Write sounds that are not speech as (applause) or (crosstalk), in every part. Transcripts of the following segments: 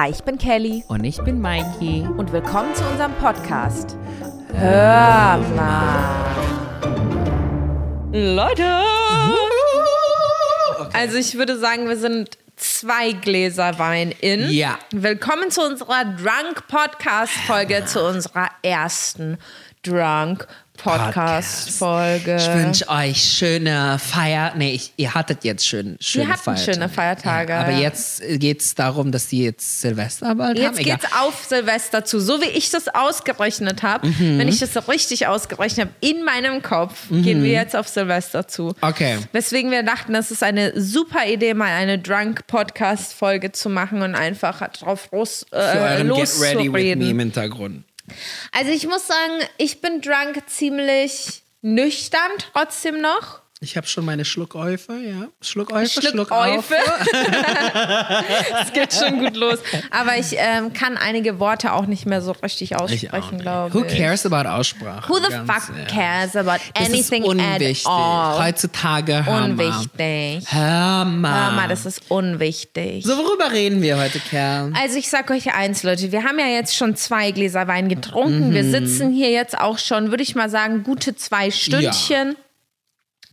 Hi, ich bin Kelly Und ich bin Mikey. und willkommen zu unserem Podcast. Hör mal. Leute! (laughs) Also ich würde sagen, wir sind zwei Gläser Wein in. Ja. Willkommen zu unserer Drunk Podcast Folge, zu unserer ersten Drunk Podcast Folge. Ich wünsche euch schöne Feier. Nee, ich, ihr hattet jetzt schön, schöne Wir hatten Feiertage. schöne Feiertage, Ja, aber ja. jetzt geht es darum, dass die jetzt Silvester bald haben. Jetzt Egal. geht's auf Silvester zu. So wie ich das ausgerechnet habe, Mhm. wenn ich das richtig ausgerechnet habe, in meinem Kopf gehen wir jetzt auf Silvester zu. Mhm. Okay. Weswegen wir dachten, das ist eine super Idee, mal eine Drunk-Podcast-Folge zu machen und einfach drauf los, Für äh, euren Get Ready with Me im loszureden. Hintergrund. Also ich muss sagen, ich bin drunk ziemlich nüchtern trotzdem noch. Ich habe schon meine Schluckäufe, ja. Schluckäufe, Schluckäufe. (laughs) Es geht schon gut los. Aber ich ähm, kann einige Worte auch nicht mehr so richtig aussprechen, glaube Who ich. cares about Aussprache? Who the Ganz fuck ehrlich. cares about Das anything ist unwichtig. at all? Heutzutage, hör mal. Unwichtig. Hör mal. Hör mal, das ist unwichtig. so, worüber reden wir heute, Kerl? Also ich sag euch eins, Leute, wir haben ja jetzt schon zwei Gläser Wein getrunken. Mhm. Wir sitzen hier jetzt auch schon, würde ich mal sagen, gute zwei Stündchen.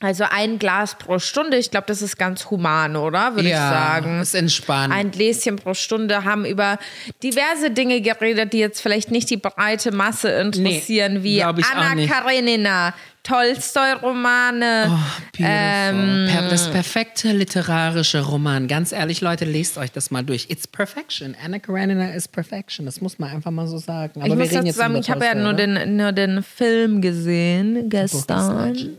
Also ein Glas pro Stunde. Ich glaube, das ist ganz human, oder? Würde ja, ich sagen. ist entspannt. Ein Gläschen pro Stunde haben über diverse Dinge geredet, die jetzt vielleicht nicht die breite Masse interessieren, Nee, wie Anna. Karenina, Tolstoi-Romane. Oh. Per das perfekte literarische Roman. Ganz ehrlich, Leute, lest euch das mal durch. It's perfection. Anna Karenina is perfection. Das muss man einfach mal so sagen. Aber ich muss jetzt sagen, ich habe ja nur den, nur den Film gesehen gestern.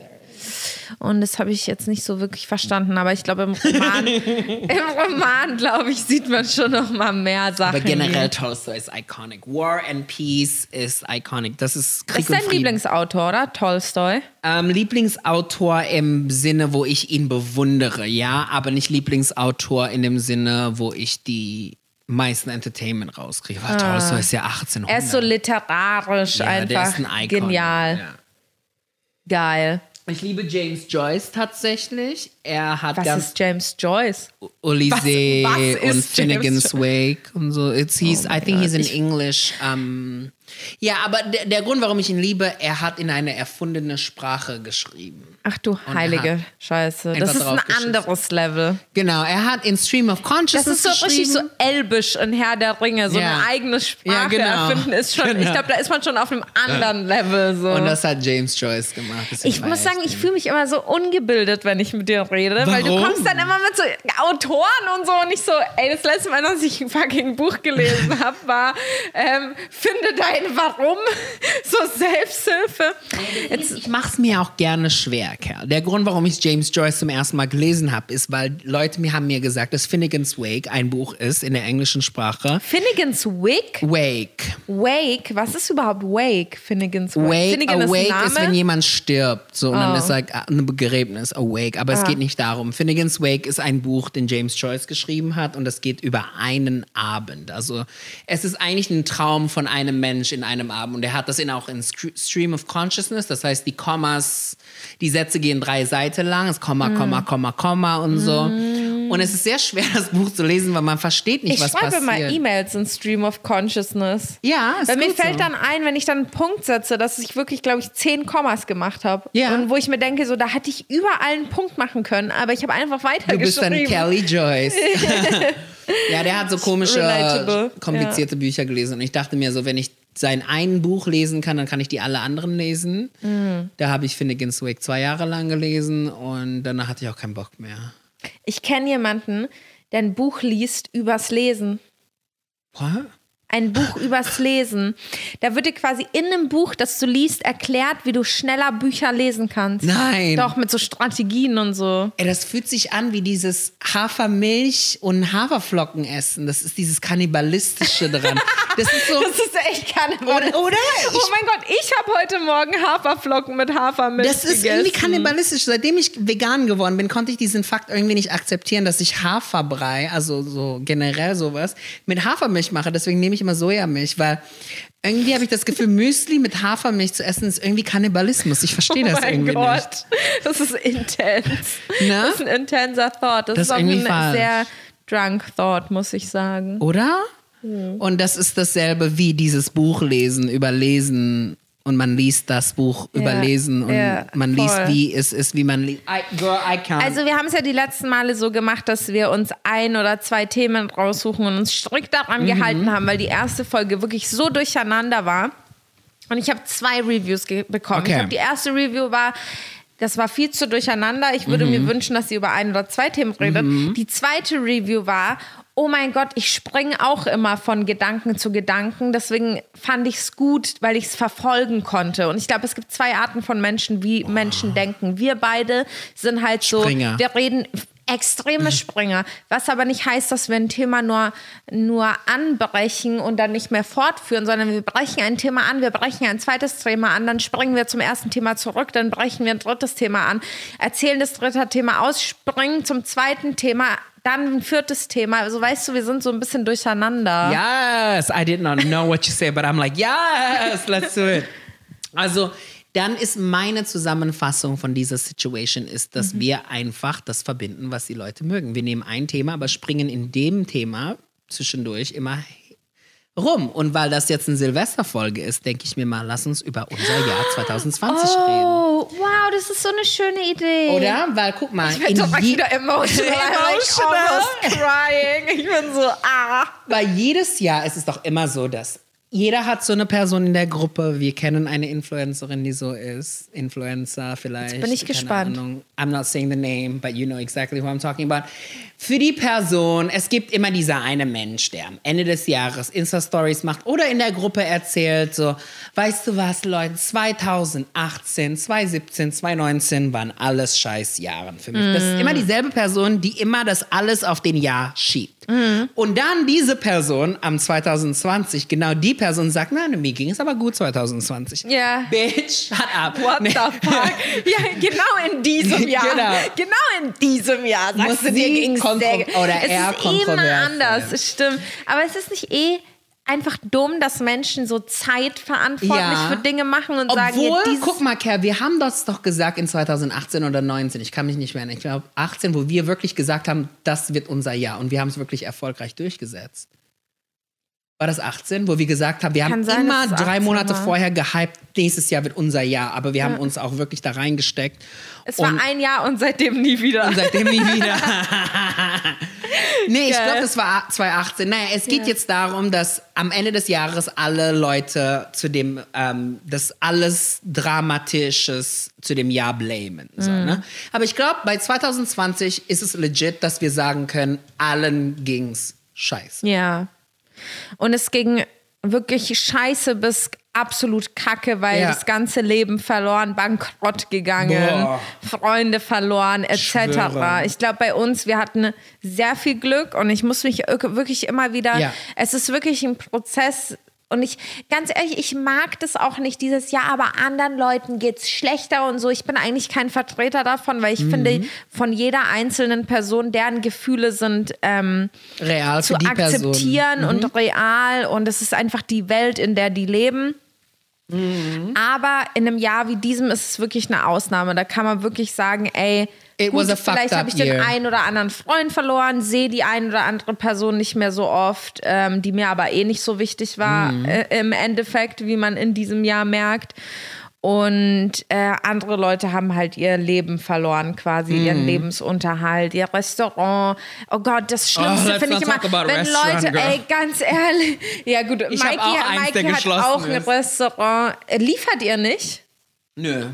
Und das habe ich jetzt nicht so wirklich verstanden. Aber ich glaube, im Roman, (laughs) im Roman glaube ich, sieht man schon noch mal mehr Sachen. Aber generell Tolstoi ist iconic. War and Peace ist iconic. Das ist Krieg ist dein. Lieblingsautor, oder? Tolstoi. Ähm, Lieblingsautor im Sinne, wo ich ihn bewundere, ja, aber nicht Lieblingsautor in dem Sinne, wo ich die meisten Entertainment rauskriege. Weil Tolstoi ist ja 1800. Ah. Er ist so literarisch ja, der einfach ist ein Icon. genial. Ja. Geil. Ich liebe James Joyce tatsächlich. Er hat Was ganz ist James Joyce? Ulysses Was- was und Finnegan's Jo- Wake und so. It's, he's, Oh I think he's in Ich- English. Um, ja, aber der, der Grund, warum ich ihn liebe, er hat in eine erfundene Sprache geschrieben. Ach du heilige Scheiße. Das ist ein anderes Level. Genau, er hat in Stream of Das Consciousness ist so richtig so geschrieben. elbisch in Herr der Ringe. So Ja. eine eigene Sprache Ja, genau. erfinden ist schon, ich Genau. glaube, da ist man schon auf einem anderen Level. So. Und das hat James Joyce gemacht. Ich muss sagen, ich fühle mich immer so ungebildet, wenn ich mit dir rede, weil du Warum? kommst dann immer mit so Autoren und so und ich so, ey, das letzte Mal, dass ich ein fucking Buch gelesen (laughs) habe, war ähm, Finde dein Warum, (laughs) so Selbsthilfe. Jetzt, Ich mach's mir auch gerne schwer, Kerl. Der Grund, warum ich James Joyce zum ersten Mal gelesen habe, ist, weil Leute mir haben mir gesagt, dass Finnegan's Wake ein Buch ist in der englischen Sprache. Finnegan's Wake? Wake. Wake? Was ist überhaupt Wake? Finnegan's Wake? Wake, Finnegan ist awake Name? ist, wenn jemand stirbt. So, und dann Oh. ist like ein Begräbnis, awake. Aber es geht nicht darum. Finnegan's Wake ist ein Buch, den James Joyce geschrieben hat und das geht über einen Abend. Also es ist eigentlich ein Traum von einem Mensch in einem Abend und er hat das in, auch in Stream of Consciousness. Das heißt, die Kommas, die Sätze gehen drei Seiten lang, es Komma, Mm. Komma, Komma, Komma und so. Und es ist sehr schwer, das Buch zu lesen, weil man versteht nicht, ich was schreibe passiert. mal E-Mails in Stream of Consciousness. Ja, ist Weil mir fällt so. dann ein, wenn ich dann einen Punkt setze, dass ich wirklich, glaube ich, zehn Kommas gemacht habe. Ja. Und wo ich mir denke, so, da hätte ich überall einen Punkt machen können, aber ich habe einfach Du weitergeschrieben. bist dann Kelly Joyce. (laughs) ja, der hat so komische, Relatable, komplizierte Bücher gelesen. Und ich dachte mir so, wenn ich sein ein Buch lesen kann, dann kann ich die alle anderen lesen. Mhm. Da habe ich Finnegan's Wake zwei Jahre lang gelesen und danach hatte ich auch keinen Bock mehr. Ich kenne jemanden, der ein Buch liest übers Lesen. What? Ein Buch übers Lesen. Da wird dir quasi in einem Buch, das du liest, erklärt, wie du schneller Bücher lesen kannst. Nein. Doch, mit so Strategien und so. Ey, das fühlt sich an wie dieses Hafermilch und Haferflocken essen. Das ist dieses Kannibalistische dran. (laughs) Das ist so. Das ist echt keine Oder- oder? Oh mein Gott, ich habe heute Morgen Haferflocken mit Hafermilch Das ist gegessen. irgendwie kannibalistisch. Seitdem ich vegan geworden bin, konnte ich diesen Fakt irgendwie nicht akzeptieren, dass ich Haferbrei, also so generell sowas, mit Hafermilch mache. Deswegen nehme ich immer Sojamilch, weil irgendwie habe ich das Gefühl, Müsli mit Hafermilch zu essen ist irgendwie Kannibalismus. Ich verstehe Oh das mein irgendwie Gott, nicht. das ist intens. Ne? Das ist ein intenser Thought. Das, Das ist auch ein falsch. sehr drunk Thought, muss ich sagen. Oder? Und das ist dasselbe wie dieses Buch lesen, überlesen und man liest das Buch Ja, überlesen und ja, man liest, voll. wie es ist, wie man liest. I, girl, I can't. Also wir haben es ja die letzten Male so gemacht, dass wir uns ein oder zwei Themen raussuchen und uns strikt daran Mhm. gehalten haben, weil die erste Folge wirklich so durcheinander war. Und ich habe zwei Reviews bekommen. Okay. Ich glaube, die erste Review war, das war viel zu durcheinander. Ich würde Mhm. mir wünschen, dass sie über ein oder zwei Themen redet. Die zweite Review war, oh mein Gott, ich springe auch immer von Gedanken zu Gedanken. Deswegen fand ich es gut, weil ich es verfolgen konnte. Und ich glaube, es gibt zwei Arten von Menschen, wie Menschen denken. Wir beide sind halt so, Springer. wir reden extreme Springer, was aber nicht heißt, dass wir ein Thema nur, nur anbrechen und dann nicht mehr fortführen, sondern wir brechen ein Thema an, wir brechen ein zweites Thema an, dann springen wir zum ersten Thema zurück, dann brechen wir ein drittes Thema an, erzählen das dritte Thema aus, springen zum zweiten Thema, dann ein viertes Thema. Also weißt du, wir sind so ein bisschen durcheinander. Yes, I did not know what you said, but I'm like, yes, let's do it. Also, dann ist meine Zusammenfassung von dieser Situation ist, dass wir einfach das verbinden, was die Leute mögen. Wir nehmen ein Thema, aber springen in dem Thema zwischendurch immer rum. Und weil das jetzt eine Silvesterfolge ist, denke ich mir mal, lass uns über unser Jahr 2020 reden. Oh, wow, das ist so eine schöne Idee. Oder? Weil guck mal, Ich bin in direkt je- wieder emotional. (laughs) Emotional. Like crying. Ich bin so, ah. Weil jedes Jahr ist es doch immer so, dass jeder hat so eine Person in der Gruppe. Wir kennen eine Influencerin, die so ist. Influencer vielleicht. Jetzt bin ich keine gespannt. Ahnung. I'm not saying the name, but you know exactly who I'm talking about. Für die Person, es gibt immer dieser eine Mensch, der am Ende des Jahres Insta-Stories macht oder in der Gruppe erzählt, so, weißt du was, Leute, 2018, 2017, 2019 waren alles scheiß Jahren für mich. Das ist immer dieselbe Person, die immer das alles auf den Jahr schiebt. Und dann diese Person am 2020, genau die Person sagt, nein, mir ging es aber gut 2020. Ja. Bitch, shut up. What Nee. the (laughs) fuck? Ja, genau in diesem Jahr. Genau. Genau in diesem Jahr. Sagst Muss du dir ging's sehr- oder es er ist immer anders, es stimmt. Aber es ist nicht eh einfach dumm, dass Menschen so zeitverantwortlich Ja. für Dinge machen und sagen, Obwohl, ja, dieses guck mal, Kerr, wir haben das doch gesagt in 2018 oder 19. Ich kann mich nicht mehr erinnern. Ich glaube 18, wo wir wirklich gesagt haben, das wird unser Jahr. Und wir haben es wirklich erfolgreich durchgesetzt. War das 18, wo wir gesagt haben, wir Kann haben sein, immer es drei 18 Monate war. vorher gehypt, nächstes Jahr wird unser Jahr. Aber wir haben uns auch wirklich da reingesteckt. Es war ein Jahr und seitdem nie wieder. und seitdem nie wieder. (laughs) nee, ich glaube, das war 2018. Naja, es geht jetzt darum, dass am Ende des Jahres alle Leute zu dem, ähm, das alles Dramatisches zu dem Jahr blamen. So, Mhm. ne? Aber ich glaube, bei 2020 ist es legit, dass wir sagen können, allen ging's scheiße. Ja. Und es ging wirklich scheiße bis absolut kacke, weil Ja. das ganze Leben verloren, bankrott gegangen, Boah. Freunde verloren, etc. Ich glaube, bei uns, wir hatten sehr viel Glück und ich muss mich wirklich immer wieder, Ja. es ist wirklich ein Prozess. Und ich, ganz ehrlich, ich mag das auch nicht dieses Jahr, aber anderen Leuten geht's schlechter und so. Ich bin eigentlich kein Vertreter davon, weil ich Mhm. finde, von jeder einzelnen Person, deren Gefühle sind ähm, Real zu Person. Mhm. akzeptieren und real und es ist einfach die Welt, in der die leben. Mhm. Aber in einem Jahr wie diesem ist es wirklich eine Ausnahme. Da kann man wirklich sagen, ey, It gut, was a vielleicht habe ich den year. einen oder anderen Freund verloren, sehe die eine oder andere Person nicht mehr so oft, ähm, die mir aber eh nicht so wichtig war Mhm. äh, im Endeffekt, wie man in diesem Jahr merkt. Und äh, andere Leute haben halt ihr Leben verloren, quasi ihren Mhm. Lebensunterhalt, ihr Restaurant. Oh Gott, das Oh, Schlimmste let's finde ich immer, wenn Leute, girl. ey, ganz ehrlich. (laughs) Ja gut, Ich Mikey, auch eins, Mikey hat geschlossen auch ein ist. Restaurant. Liefert ihr nicht? Nö.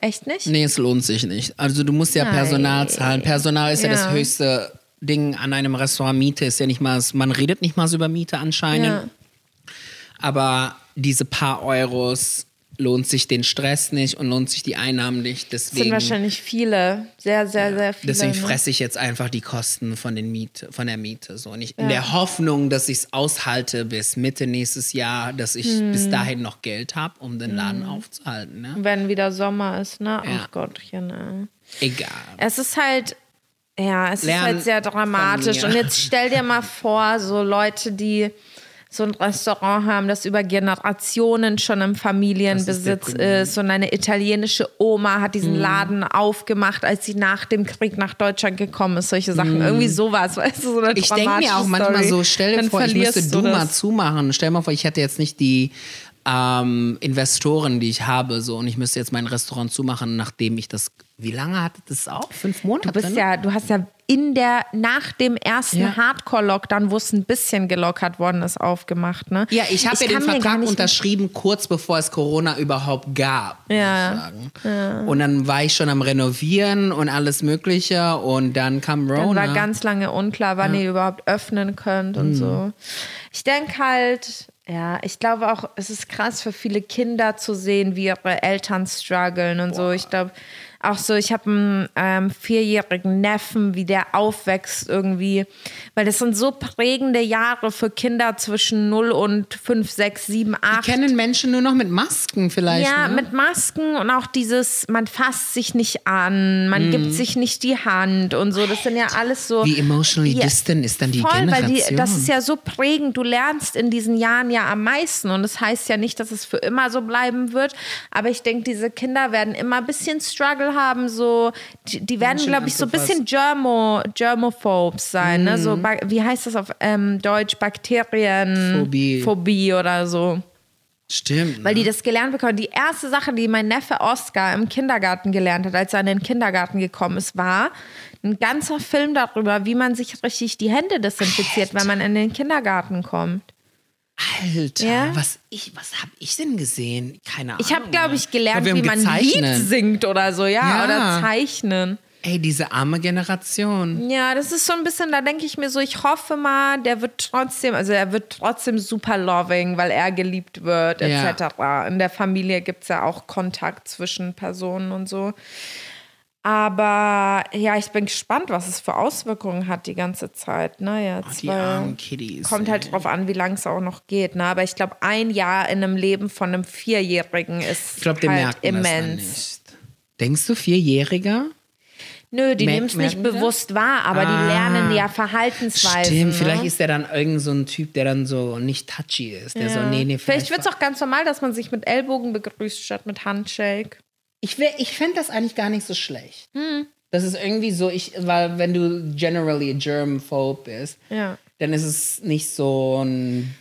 Echt nicht? Nee, es lohnt sich nicht. Also du musst ja Nein. Personal zahlen. Personal ist ja, das Ja. höchste Ding an einem Restaurant. Miete ist ja nicht mal, man redet nicht mal so über Miete anscheinend. Ja. Aber diese paar Euros lohnt sich den Stress nicht und lohnt sich die Einnahmen nicht. Das sind Deswegen, wahrscheinlich viele. Sehr, sehr, sehr viele. deswegen ne? fresse ich jetzt einfach die Kosten von, den Miete, von der Miete. So. Und ich, in der Hoffnung, dass ich es aushalte bis Mitte nächstes Jahr, dass ich Hm. bis dahin noch Geld habe, um den Laden aufzuhalten. Ne? Wenn wieder Sommer ist, ne? Ja. Ach Gottchen, ne? Egal. Es ist halt, ja, es Lernen ist halt sehr dramatisch. Und jetzt stell dir mal vor, so Leute, die so ein Restaurant haben, das über Generationen schon im Familienbesitz ist, ist, Und eine italienische Oma hat diesen mm. Laden aufgemacht, als sie nach dem Krieg nach Deutschland gekommen ist. Solche Sachen. Mm. Irgendwie sowas, weißt du, so eine Ich denke mir auch manchmal so, stell dir vor, ich müsste du mal zumachen. Stell dir mal vor, ich hätte jetzt nicht die ähm, Investoren, die ich habe, so und ich müsste jetzt mein Restaurant zumachen, nachdem ich das. Wie lange hatte das auch? Fünf Monate? Du bist ne? ja, du hast ja in der, nach dem ersten ja. Hardcore-Lockdown, wo es ein bisschen gelockert worden ist, aufgemacht. Ne? Ja, ich habe ja den Vertrag unterschrieben, kurz bevor es Corona überhaupt gab. Ja. ja. Und dann war ich schon am Renovieren und alles Mögliche und dann kam Rona. Dann war ganz lange unklar, wann ja. ihr überhaupt öffnen könnt und mhm. so. Ich denke halt, ja, ich glaube auch, es ist krass für viele Kinder zu sehen, wie ihre Eltern strugglen und Boah. so. Ich glaube, auch so, ich habe einen ähm, vierjährigen Neffen, wie der aufwächst irgendwie. Weil das sind so prägende Jahre für Kinder zwischen 0 und 5, 6, 7, 8. Die kennen Menschen nur noch mit Masken vielleicht. Ja, ne? mit Masken und auch dieses, man fasst sich nicht an, man mm. gibt sich nicht die Hand und so. Das sind ja alles so. Wie emotionally ja, distant ist dann die voll, Generation. Weil die, das ist ja so prägend. Du lernst in diesen Jahren ja am meisten. Und das heißt ja nicht, dass es für immer so bleiben wird. Aber ich denke, diese Kinder werden immer ein bisschen struggle Haben, so, die, die werden, glaube ich, so ein bisschen Germo, Germophobes sein, mhm. ne? So, mhm. wie heißt das auf ähm, Deutsch? Bakterienphobie Phobie oder so. Stimmt. Weil die ne? das gelernt bekommen. Die erste Sache, die mein Neffe Oscar im Kindergarten gelernt hat, als er in den Kindergarten gekommen ist, war ein ganzer Film darüber, wie man sich richtig die Hände desinfiziert, Alter. wenn man in den Kindergarten kommt. Alter, ja? was ich, was habe ich denn gesehen? Keine Ahnung. Ich habe, glaube ich, gelernt, wie man Lied singt oder so, ja, ja, oder zeichnen. Ey, diese arme Generation. Ja, das ist so ein bisschen, da denke ich mir so, ich hoffe mal, der wird trotzdem, also er wird trotzdem super loving, weil er geliebt wird, etc. Ja. In der Familie gibt es ja auch Kontakt zwischen Personen und so. Aber ja, ich bin gespannt, was es für Auswirkungen hat die ganze Zeit. Ne, jetzt, oh, die armen Kiddies. Kommt halt ey. drauf an, wie lange es auch noch geht. Ne? Aber ich glaube, ein Jahr in einem Leben von einem Vierjährigen ist ich glaub, halt immens. Denkst du, Vierjähriger? Nö, die nehmen es nicht bewusst wahr, aber ah, die lernen ja Verhaltensweisen. Stimmt, ne? vielleicht ist der dann irgend so ein Typ, der dann so nicht touchy ist. Der ja. so, nee, nee, vielleicht vielleicht wird es auch ganz normal, dass man sich mit Ellbogen begrüßt statt mit Handshake. Ich, ich fände das eigentlich gar nicht so schlecht. Hm. Das ist irgendwie so, ich, weil wenn du generally germphobe bist, ja. dann ist es nicht so ein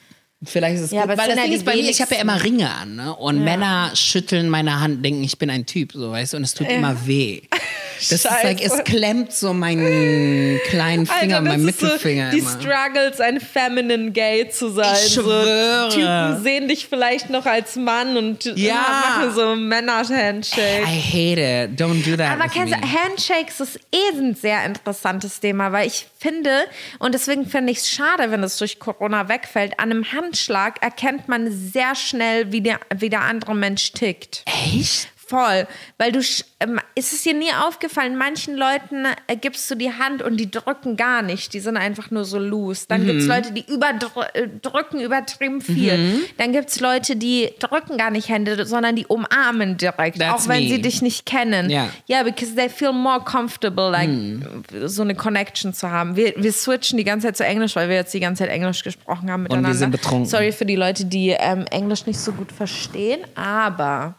Vielleicht ist es ja, gut, weil das Ding ist bei mir, ich habe ja immer Ringe an, ne? Und ja. Männer schütteln meine Hand, denken, ich bin ein Typ, so weißt du, und es tut ja. immer weh. (laughs) Das Scheiße. ist like, es klemmt so meinen kleinen Finger, meinen Mittelfinger. So die immer. Struggles, ein feminine Gay zu sein. Ich schwöre. So, Typen sehen dich vielleicht noch als Mann und ja. machen so Männer-Handshake. I hate it. Don't do that. Aber kennst du, Handshakes ist eh ein sehr interessantes Thema, weil ich finde, und deswegen finde ich es schade, wenn es durch Corona wegfällt, an einem Handschlag erkennt man sehr schnell, wie der, wie der andere Mensch tickt. Echt? Voll, weil du, ähm, ist es dir nie aufgefallen, manchen Leuten äh, gibst du die Hand und die drücken gar nicht, die sind einfach nur so loose. Dann mhm. gibt es Leute, die überdrücken äh, übertrieben viel. Mhm. Dann gibt es Leute, die drücken gar nicht Hände, sondern die umarmen direkt, That's auch wenn me. sie dich nicht kennen. Ja, yeah. yeah, because they feel more comfortable, like mhm. so eine Connection zu haben. Wir, wir switchen die ganze Zeit zu Englisch, weil wir jetzt die ganze Zeit Englisch gesprochen haben miteinander. Und wir sind betrunken. Sorry für die Leute, die ähm, Englisch nicht so gut verstehen, aber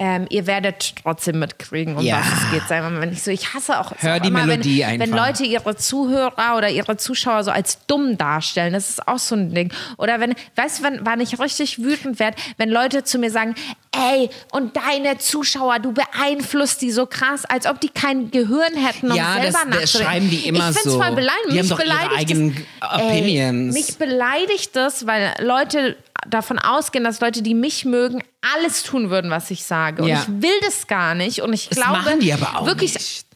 ähm, ihr werdet trotzdem mitkriegen, um ja. was es geht. Wir mal, ich so, ich hasse auch, Hör auch die immer, Melodie wenn, einfach. wenn Leute ihre Zuhörer oder ihre Zuschauer so als dumm darstellen, das ist auch so ein Ding. Oder wenn, weißt du, wann, wann ich richtig wütend werde, wenn Leute zu mir sagen, ey, und deine Zuschauer, du beeinflusst die so krass, als ob die kein Gehirn hätten, um ja, selber nachzudenken. das schreiben die immer ich so. Voll beleidigend. Die haben doch ihre eigenen das, Opinions. Ey, mich beleidigt das, weil Leute davon ausgehen, dass Leute, die mich mögen, alles tun würden, was ich sage. Und ja. ich will das gar nicht. Und ich das glaube, machen die aber auch wirklich. Nicht.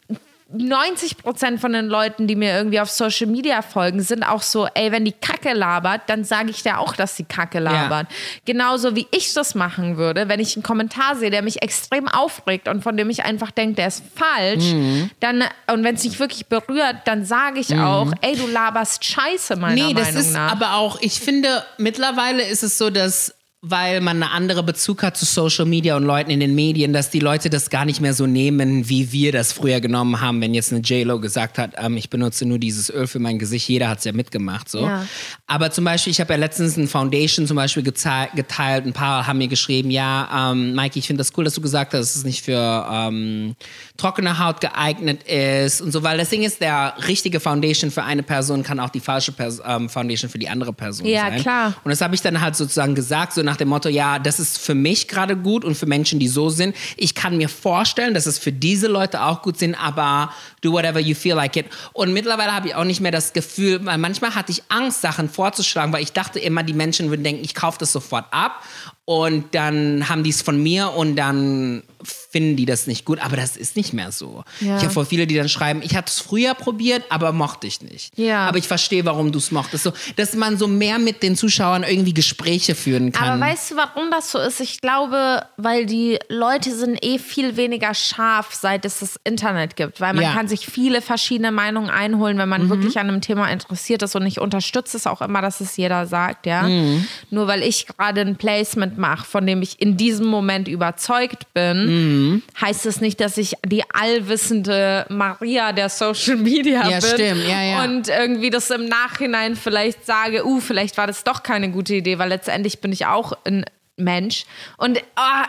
90 Prozent von den Leuten, die mir irgendwie auf Social Media folgen, sind auch so, ey, wenn die Kacke labert, dann sage ich dir auch, dass die Kacke labert. Ja. Genauso wie ich das machen würde, wenn ich einen Kommentar sehe, der mich extrem aufregt und von dem ich einfach denke, der ist falsch, mhm. dann, und wenn es mich wirklich berührt, dann sage ich mhm. auch, ey, du laberst Scheiße, meiner nee, Meinung nach. Nee, das ist aber auch, ich finde, mittlerweile ist es so, dass weil man eine andere Bezug hat zu Social Media und Leuten in den Medien, dass die Leute das gar nicht mehr so nehmen, wie wir das früher genommen haben, wenn jetzt eine J-Lo gesagt hat, ähm, ich benutze nur dieses Öl für mein Gesicht, jeder hat es ja mitgemacht. So. Ja. Aber zum Beispiel, ich habe ja letztens ein Foundation zum Beispiel geteilt, ein paar haben mir geschrieben, ja, ähm, Mikey, ich finde das cool, dass du gesagt hast, dass es nicht für ähm, trockene Haut geeignet ist und so, weil das Ding ist, der richtige Foundation für eine Person kann auch die falsche Pers ähm, Foundation für die andere Person Ja, sein. klar. Und das habe ich dann halt sozusagen gesagt, so nach dem Motto, ja, das ist für mich gerade gut und für Menschen, die so sind. Ich kann mir vorstellen, dass es für diese Leute auch gut sind, aber do whatever you feel like it. Und mittlerweile habe ich auch nicht mehr das Gefühl, weil manchmal hatte ich Angst, Sachen vorzuschlagen, weil ich dachte immer, die Menschen würden denken, ich kaufe das sofort ab und dann haben die es von mir und dann finden die das nicht gut. Aber das ist nicht mehr so. Ja. Ich habe voll viele, die dann schreiben, ich hatte es früher probiert, aber mochte ich nicht. Ja. Aber ich verstehe, warum du es mochtest. So, dass man so mehr mit den Zuschauern irgendwie Gespräche führen kann. Aber weißt du, warum das so ist? Ich glaube, weil die Leute sind eh viel weniger scharf, seit es das Internet gibt. Weil man Ja. kann sich viele verschiedene Meinungen einholen, wenn man wirklich an einem Thema interessiert ist. Und ich unterstütze es auch immer, dass es jeder sagt, ja. Nur weil ich gerade ein Placement mache, von dem ich in diesem Moment überzeugt bin, heißt es nicht, dass ich die allwissende Maria der Social Media Ja, bin. stimmt. Ja, ja. Und irgendwie das im Nachhinein vielleicht sage, uh, vielleicht war das doch keine gute Idee, weil letztendlich bin ich auch ein Mensch. Und ah,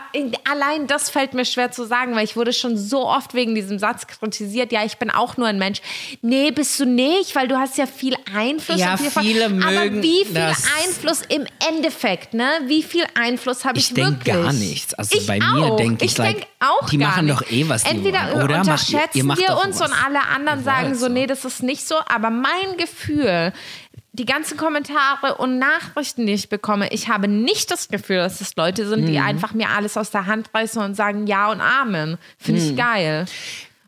allein das fällt mir schwer zu sagen, weil ich wurde schon so oft wegen diesem Satz kritisiert, ja, ich bin auch nur ein Mensch. Nee, bist du nicht, weil du hast ja viel Einfluss. Ja, auf die- viele Aber mögen wie viel. Einfluss im Endeffekt, ne? Wie viel Einfluss habe ich, Ich wirklich? gar nichts. Also ich bei mir auch. denk ich, ich like, denk auch die machen nicht. doch eh, was die Entweder wollen. Oder macht ihr- unterschätzen ihr macht wir doch uns was. und alle anderen Ihr sagen so. nee, das ist nicht so. Aber mein Gefühl, die ganzen Kommentare und Nachrichten, die ich bekomme, ich habe nicht das Gefühl, dass es Leute sind, Mhm. die einfach mir alles aus der Hand reißen und sagen Ja und Amen. Finde ich geil.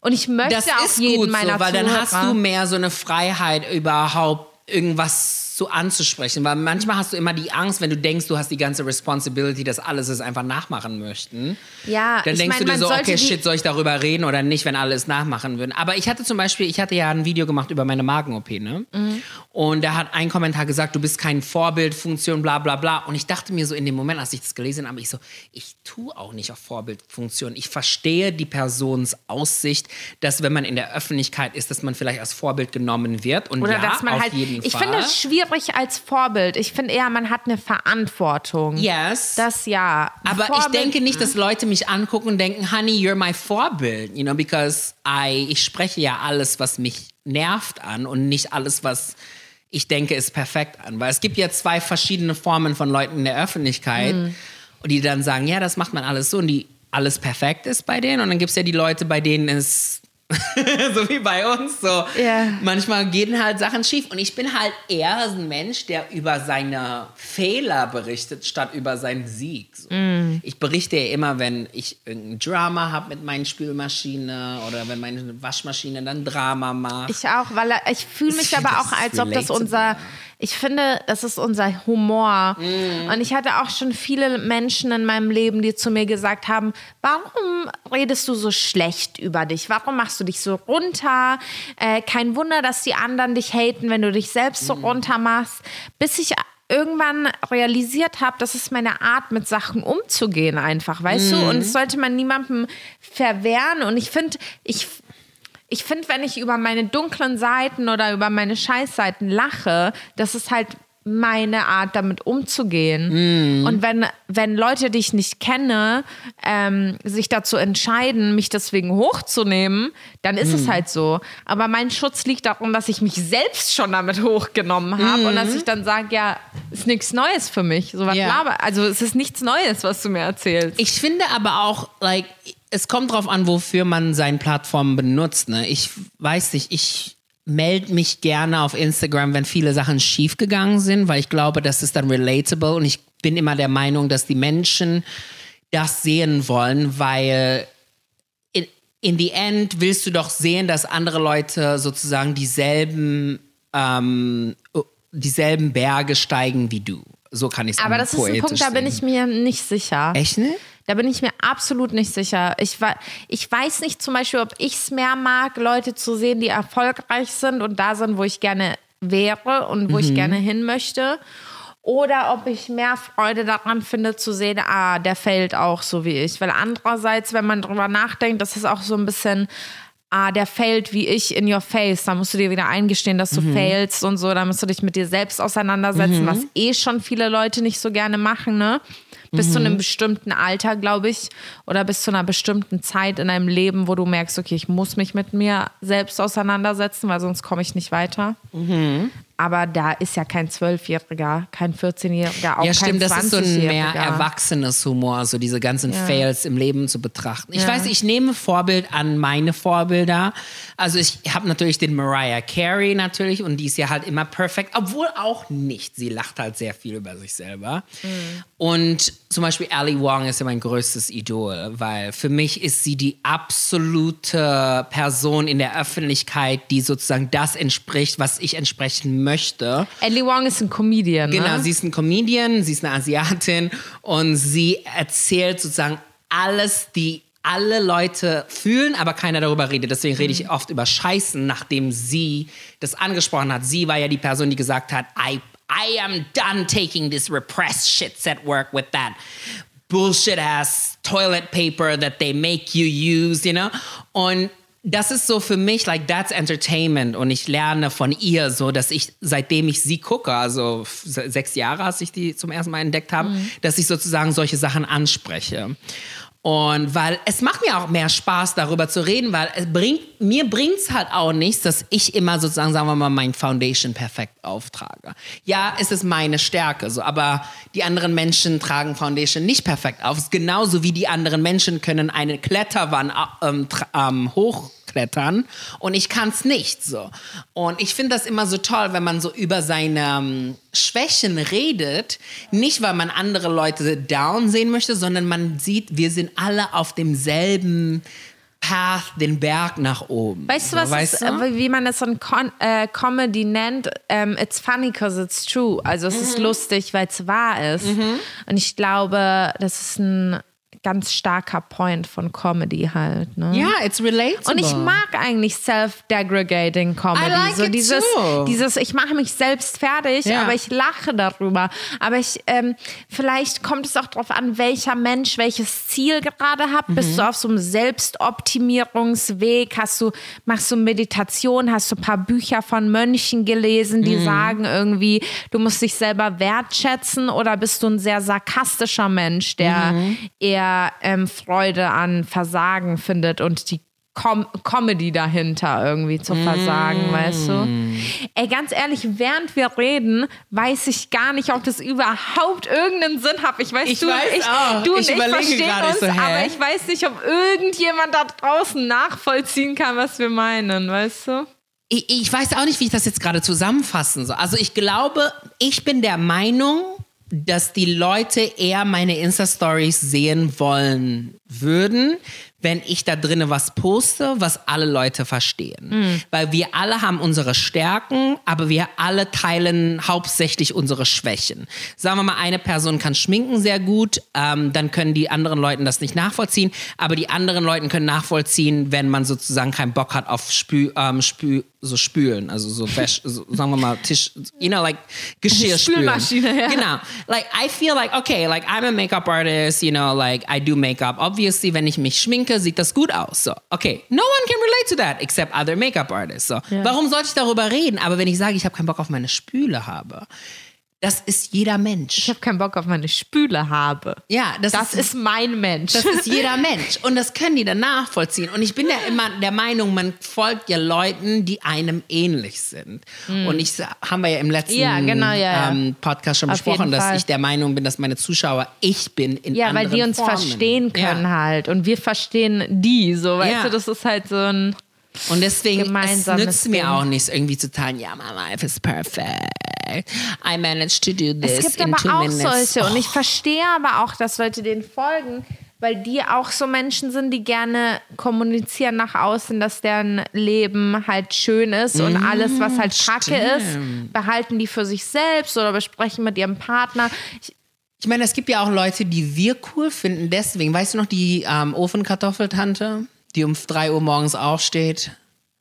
Und ich möchte Mhm. das auch jeden meiner so, weil dann hast Zuhörer- du mehr so eine Freiheit überhaupt irgendwas so anzusprechen, weil manchmal hast du immer die Angst, wenn du denkst, du hast die ganze Responsibility, dass alles es einfach nachmachen möchten. Ja, Dann ich denkst mein, du dir so, okay, shit, soll ich darüber reden oder nicht, wenn alle es nachmachen würden. Aber ich hatte zum Beispiel, ich hatte ja ein Video gemacht über meine Magen-OP, ne? Mhm. Und da hat ein Kommentar gesagt, du bist kein Vorbildfunktion, bla bla bla. Und ich dachte mir so in dem Moment, als ich das gelesen habe, ich so, ich tue auch nicht auf Vorbildfunktion. Ich verstehe die Persons Aussicht, dass wenn man in der Öffentlichkeit ist, dass man vielleicht als Vorbild genommen wird. Und Oder ja, dass man auf halt. jeden Ich Fall. finde es schwierig als Vorbild. Ich finde eher, man hat eine Verantwortung. Yes. Das ja. Aber Vorbild, ich denke nicht, dass Leute mich angucken und denken, Honey, you're my Vorbild, you know, because I, ich spreche ja alles, was mich nervt an und nicht alles, was ich denke, ist perfekt an. Weil es gibt ja zwei verschiedene Formen von Leuten in der Öffentlichkeit, Mhm. und die dann sagen, ja, das macht man alles so und die alles perfekt ist bei denen. Und dann gibt es ja die Leute, bei denen es (laughs) so wie bei uns. So. Ja. Manchmal gehen halt Sachen schief. Und ich bin halt eher ein Mensch, der über seine Fehler berichtet, statt über seinen Sieg. So. Mm. Ich berichte ja immer, wenn ich irgendein Drama habe mit meinen Spülmaschine oder wenn meine Waschmaschine dann Drama macht. Ich auch, weil ich fühle mich Ich aber auch, als ob das unser, ich finde, das ist unser Humor. Mhm. Und ich hatte auch schon viele Menschen in meinem Leben, die zu mir gesagt haben, warum redest du so schlecht über dich? Warum machst du dich so runter? Äh, kein Wunder, dass die anderen dich haten, wenn du dich selbst Mhm. so runter machst. Bis ich irgendwann realisiert habe, das ist meine Art, mit Sachen umzugehen einfach, weißt du? Mhm. Und das sollte man niemandem verwehren. Und ich finde, ich ich finde, wenn ich über meine dunklen Seiten oder über meine Scheißseiten lache, das ist halt meine Art, damit umzugehen. Und wenn, wenn Leute, die ich nicht kenne, ähm, sich dazu entscheiden, mich deswegen hochzunehmen, dann ist es halt so. Aber mein Schutz liegt darum, dass ich mich selbst schon damit hochgenommen habe und dass ich dann sage, ja, ist nichts Neues für mich. So was laber- Also es ist nichts Neues, was du mir erzählst. Ich finde aber auch, like, es kommt drauf an, wofür man seine Plattformen benutzt. Ne? Ich weiß nicht, ich melde mich gerne auf Instagram, wenn viele Sachen schiefgegangen sind, weil ich glaube, das ist dann relatable und ich bin immer der Meinung, dass die Menschen das sehen wollen, weil in, in the end willst du doch sehen, dass andere Leute sozusagen dieselben, ähm, dieselben Berge steigen wie du. So kann ich es Aber das ist ein Punkt, da bin ich mir nicht sicher. Echt nicht? Da bin ich mir absolut nicht sicher. Ich, ich weiß nicht zum Beispiel, ob ich es mehr mag, Leute zu sehen, die erfolgreich sind und da sind, wo ich gerne wäre und wo ich gerne hin möchte. oder ob ich mehr Freude daran finde zu sehen, ah, der fällt auch so wie ich. Weil andererseits, wenn man drüber nachdenkt, das ist auch so ein bisschen, ah, der fällt wie ich in your face. Da musst du dir wieder eingestehen, dass du mhm. failst und so. Da musst du dich mit dir selbst auseinandersetzen, mhm. was eh schon viele Leute nicht so gerne machen, ne? Bis mhm. zu einem mhm. bestimmten Alter, glaube ich, oder bis zu einer bestimmten Zeit in deinem Leben, wo du merkst, okay, ich muss mich mit mir selbst auseinandersetzen, weil sonst komme ich nicht weiter. Mhm. Aber da ist ja kein Zwölfjähriger, kein 14-Jähriger, auch ja, stimmt, kein 20-Jähriger. Ja, stimmt, das ist so ein mehr erwachsenes Humor, so diese ganzen ja. Fails im Leben zu betrachten. Ich ja. weiß, ich nehme Vorbild an meine Vorbilder. Also ich habe natürlich den Mariah Carey natürlich und die ist ja halt immer perfekt, obwohl auch nicht. Sie lacht halt sehr viel über sich selber. Mhm. Und zum Beispiel Ali Wong ist ja mein größtes Idol, weil für mich ist sie die absolute Person in der Öffentlichkeit, die sozusagen das entspricht, was ich entsprechen möchte. Ali Wong ist ein Comedian. Genau, ne? sie ist ein Comedian, sie ist eine Asiatin und sie erzählt sozusagen alles, die alle Leute fühlen, aber keiner darüber redet. Deswegen rede ich mhm. oft über Scheißen, nachdem sie das angesprochen hat. Sie war ja die Person, die gesagt hat, I I am done taking this repressed shits at work with that bullshit ass toilet paper that they make you use, you know? Und das ist so für mich, like, that's entertainment. Und ich lerne von ihr so, dass ich, seitdem ich sie gucke, also sechs Jahre, als ich die zum ersten Mal entdeckt habe, mhm. dass ich sozusagen solche Sachen anspreche. Und weil es macht mir auch mehr Spaß, darüber zu reden, weil es bringt, mir bringt es halt auch nichts, dass ich immer sozusagen, sagen wir mal, mein Foundation perfekt auftrage. Ja, es ist meine Stärke, so, aber die anderen Menschen tragen Foundation nicht perfekt auf. Genauso wie die anderen Menschen können eine Kletterwand ähm, ähm, hoch hochklettern und ich kann es nicht so. Und ich finde das immer so toll, wenn man so über seine ähm, Schwächen redet, nicht weil man andere Leute down sehen möchte, sondern man sieht, wir sind alle auf demselben Path, den Berg nach oben. Weißt du, was weißt ist, du? wie man das so ein Con äh, Comedy nennt? Um, ähm, it's funny because it's true. Also es mhm. ist lustig, weil es wahr ist. Mhm. Und ich glaube, das ist ein ganz starker Point von Comedy halt. Ne? Ja, it's relatable. Und ich mag eigentlich self-degrading Comedy. I like so dieses, too. dieses, ich mache mich selbst fertig, yeah. aber ich lache darüber. Aber ich, ähm, vielleicht kommt es auch darauf an, welcher Mensch welches Ziel gerade hat. Mhm. Bist du auf so einem Selbstoptimierungsweg? Hast du, machst du Meditation? Hast du ein paar Bücher von Mönchen gelesen, die mhm. sagen irgendwie, du musst dich selber wertschätzen? Oder bist du ein sehr sarkastischer Mensch, der mhm. eher ähm, Freude an Versagen findet und die Com Comedy dahinter irgendwie zu versagen, mm. weißt du? Ey, ganz ehrlich, während wir reden, weiß ich gar nicht, ob das überhaupt irgendeinen Sinn hat. Ich weiß, ich du, weiß ich, auch. du und ich, ich verstehen uns, so, aber ich weiß nicht, ob irgendjemand da draußen nachvollziehen kann, was wir meinen, weißt du? Ich, ich weiß auch nicht, wie ich das jetzt gerade zusammenfassen soll. Also ich glaube, ich bin der Meinung, dass die Leute eher meine Insta-Stories sehen wollen würden, wenn ich da drinnen was poste, was alle Leute verstehen. Mhm. Weil wir alle haben unsere Stärken, aber wir alle teilen hauptsächlich unsere Schwächen. Sagen wir mal, eine Person kann schminken sehr gut, ähm, dann können die anderen Leute das nicht nachvollziehen, aber die anderen Leute können nachvollziehen, wenn man sozusagen keinen Bock hat auf Spü, ähm, Spü so spülen, also so, Wäsch, (laughs) so sagen wir mal Tisch, you know, like Geschirr (laughs) spülen. Ja. Genau. Like I feel like okay, like I'm a makeup artist, you know, like I do makeup. Obviously, wenn ich mich schminke, sieht das gut aus. So, okay, no one can relate to that except other makeup artists. So, ja. warum sollte ich darüber reden? Aber wenn ich sage, ich habe keinen Bock auf meine Spüle habe, das ist jeder Mensch. Ich habe keinen Bock auf meine Spüle habe. Ja, das, das ist, ist, mein Mensch. Das ist jeder (laughs) Mensch. Und das können die dann nachvollziehen. Und ich bin ja immer der Meinung, man folgt ja Leuten, die einem ähnlich sind. Mhm. Und ich haben wir ja im letzten ja, genau, ja, ähm, Podcast schon auf besprochen, dass ich der Meinung bin, dass meine Zuschauer ich bin in Ja, weil die uns Formen. verstehen können halt. Und wir verstehen die. So, weißt du, das ist halt so ein. Und deswegen es nützt mir auch nichts, irgendwie zu teilen, ja, my life is perfect. I managed to do this. Es gibt aber auch minutes. solche. Und ich verstehe aber auch, dass Leute denen folgen, weil die auch so Menschen sind, die gerne kommunizieren nach außen, dass deren Leben halt schön ist und mm, alles, was halt Kacke ist, behalten die für sich selbst oder besprechen mit ihrem Partner. Ich, ich meine, es gibt ja auch Leute, die wir cool finden. Deswegen, weißt du noch, die ähm, Ofenkartoffeltante, die um 3 Uhr morgens aufsteht?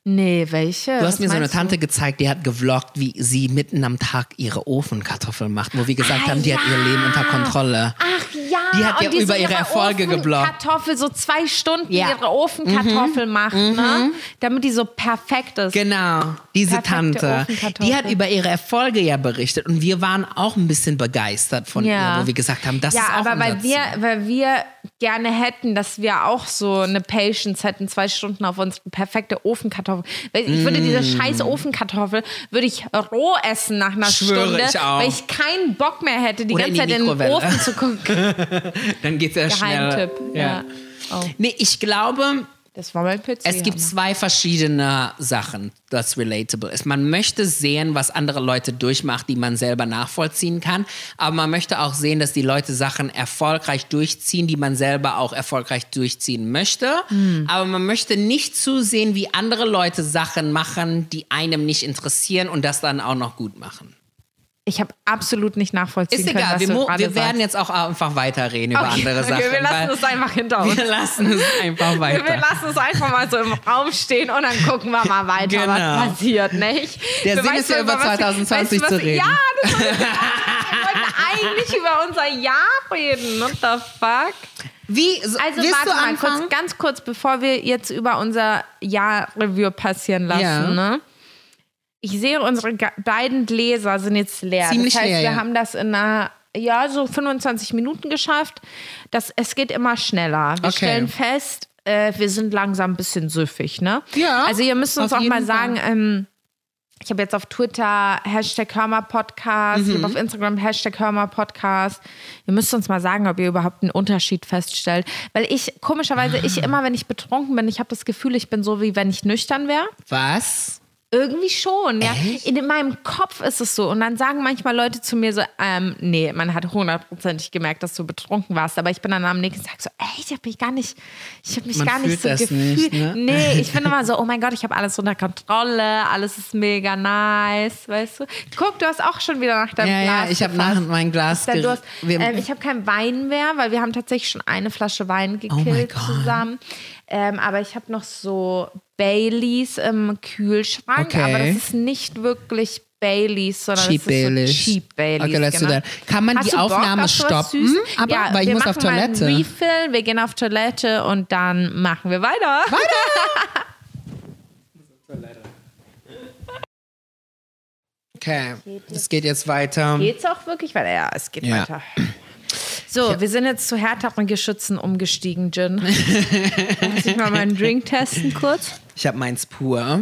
Nee, welche? Du hast Was mir so eine meinst du? Tante gezeigt, die hat gevloggt, wie sie mitten am Tag ihre Ofenkartoffeln macht, wo wir gesagt Ah, haben, die hat ihr ja. Leben unter Kontrolle. Ach ja, Die hat ja über so ihre Erfolge gebloggt. Kartoffel so zwei Stunden Ja. ihre Ofenkartoffel macht, ne? Damit die so perfekt ist. Genau, diese Perfekte Tante. Die hat über ihre Erfolge ja berichtet und wir waren auch ein bisschen begeistert von Ja. ihr, wo wir gesagt haben, das ja, ist auch aber unser weil wir, Ziel. weil wir gerne hätten, dass wir auch so eine Patience hätten, zwei Stunden auf unsere perfekte Ofenkartoffel. Weil Ich würde diese scheiß Ofenkartoffel, würde ich roh essen nach einer Mm. Schwöre Stunde, ich auch. weil ich keinen Bock mehr hätte, die Oder ganze die Zeit in den. Ofen zu gucken. (laughs) Dann geht's ja schnell. Geheimtipp. Ja. Oh, Nee, ich glaube, das war mein PC. Es gibt zwei verschiedene Sachen, das relatable ist. Man möchte sehen, was andere Leute durchmacht, die man selber nachvollziehen kann. Aber man möchte auch sehen, dass die Leute Sachen erfolgreich durchziehen, die man selber auch erfolgreich durchziehen möchte. Aber man möchte nicht zusehen, wie andere Leute Sachen machen, die einem nicht interessieren und das dann auch noch gut machen. Ich habe absolut nicht nachvollziehen Ist können, egal, wir, wir werden sagst. jetzt auch einfach weiterreden über Okay, andere okay, Sachen. wir lassen es einfach hinter uns. wir lassen es einfach weiter. Wir lassen es einfach mal so im Raum stehen und dann gucken wir mal weiter, Genau. was passiert, nicht? Der Du Sinn ist ja, über was wir- 2020 weißt du, was zu wir- reden. Ja, das wollte ich (laughs) sagen. Wir wollten eigentlich über unser Jahr reden. What the fuck? Wie, so- Also warte du mal kurz, ganz kurz, bevor wir jetzt über unser Jahr-Review passieren lassen. Ja. Ne? Ich sehe, unsere beiden Gläser sind jetzt leer. Ziemlich das heißt, leer, wir ja. haben das in einer, ja, so 25 Minuten geschafft. Das, es geht immer schneller. Wir Okay. stellen fest, äh, wir sind langsam ein bisschen süffig, ne? Ja, Also ihr müsst uns auch mal sagen, ähm, ich habe jetzt auf Twitter Hashtag Hörmer Podcast, ich Mhm. habe auf Instagram Hashtag Hörmer Podcast. Ihr müsst uns mal sagen, ob ihr überhaupt einen Unterschied feststellt. Weil ich, komischerweise, Ah. ich immer, wenn ich betrunken bin, ich habe das Gefühl, ich bin so, wie wenn ich nüchtern wäre. Was? Irgendwie schon, ja. Echt? In meinem Kopf ist es so. Und dann sagen manchmal Leute zu mir so, ähm, nee, man hat hundertprozentig gemerkt, dass du betrunken warst. Aber ich bin dann am nächsten Tag so, ey, ich habe mich gar nicht, ich habe mich Man gar nicht so gefühlt. nicht, ne? Nee, (laughs) ich bin immer so, oh mein Gott, ich habe alles unter Kontrolle, alles ist mega nice, weißt du. Guck, du hast auch schon wieder nach deinem Ja, Glas ja, ich habe nach mein Glas wir- Ähm, ich habe keinen Wein mehr, weil wir haben tatsächlich schon eine Flasche Wein Oh gekillt Gott. zusammen. Ähm, aber ich habe noch so Baileys im Kühlschrank, Okay. aber das ist nicht wirklich Baileys, sondern Cheap das ist Baileys. so Cheap Baileys. Okay, let's do genau. that. Kann man Hast die Aufnahme stoppen? Aber- ja, weil ich muss auf mal einen Toilette. Refill, wir gehen auf Toilette und dann machen wir weiter. (laughs) Okay, es geht jetzt weiter. Geht's auch wirklich? Weil ja, es geht Ja. weiter. So, wir sind jetzt zu härteren Geschützen umgestiegen, Gin. Lass (laughs) ich mal meinen Drink testen kurz. Ich habe meins pur.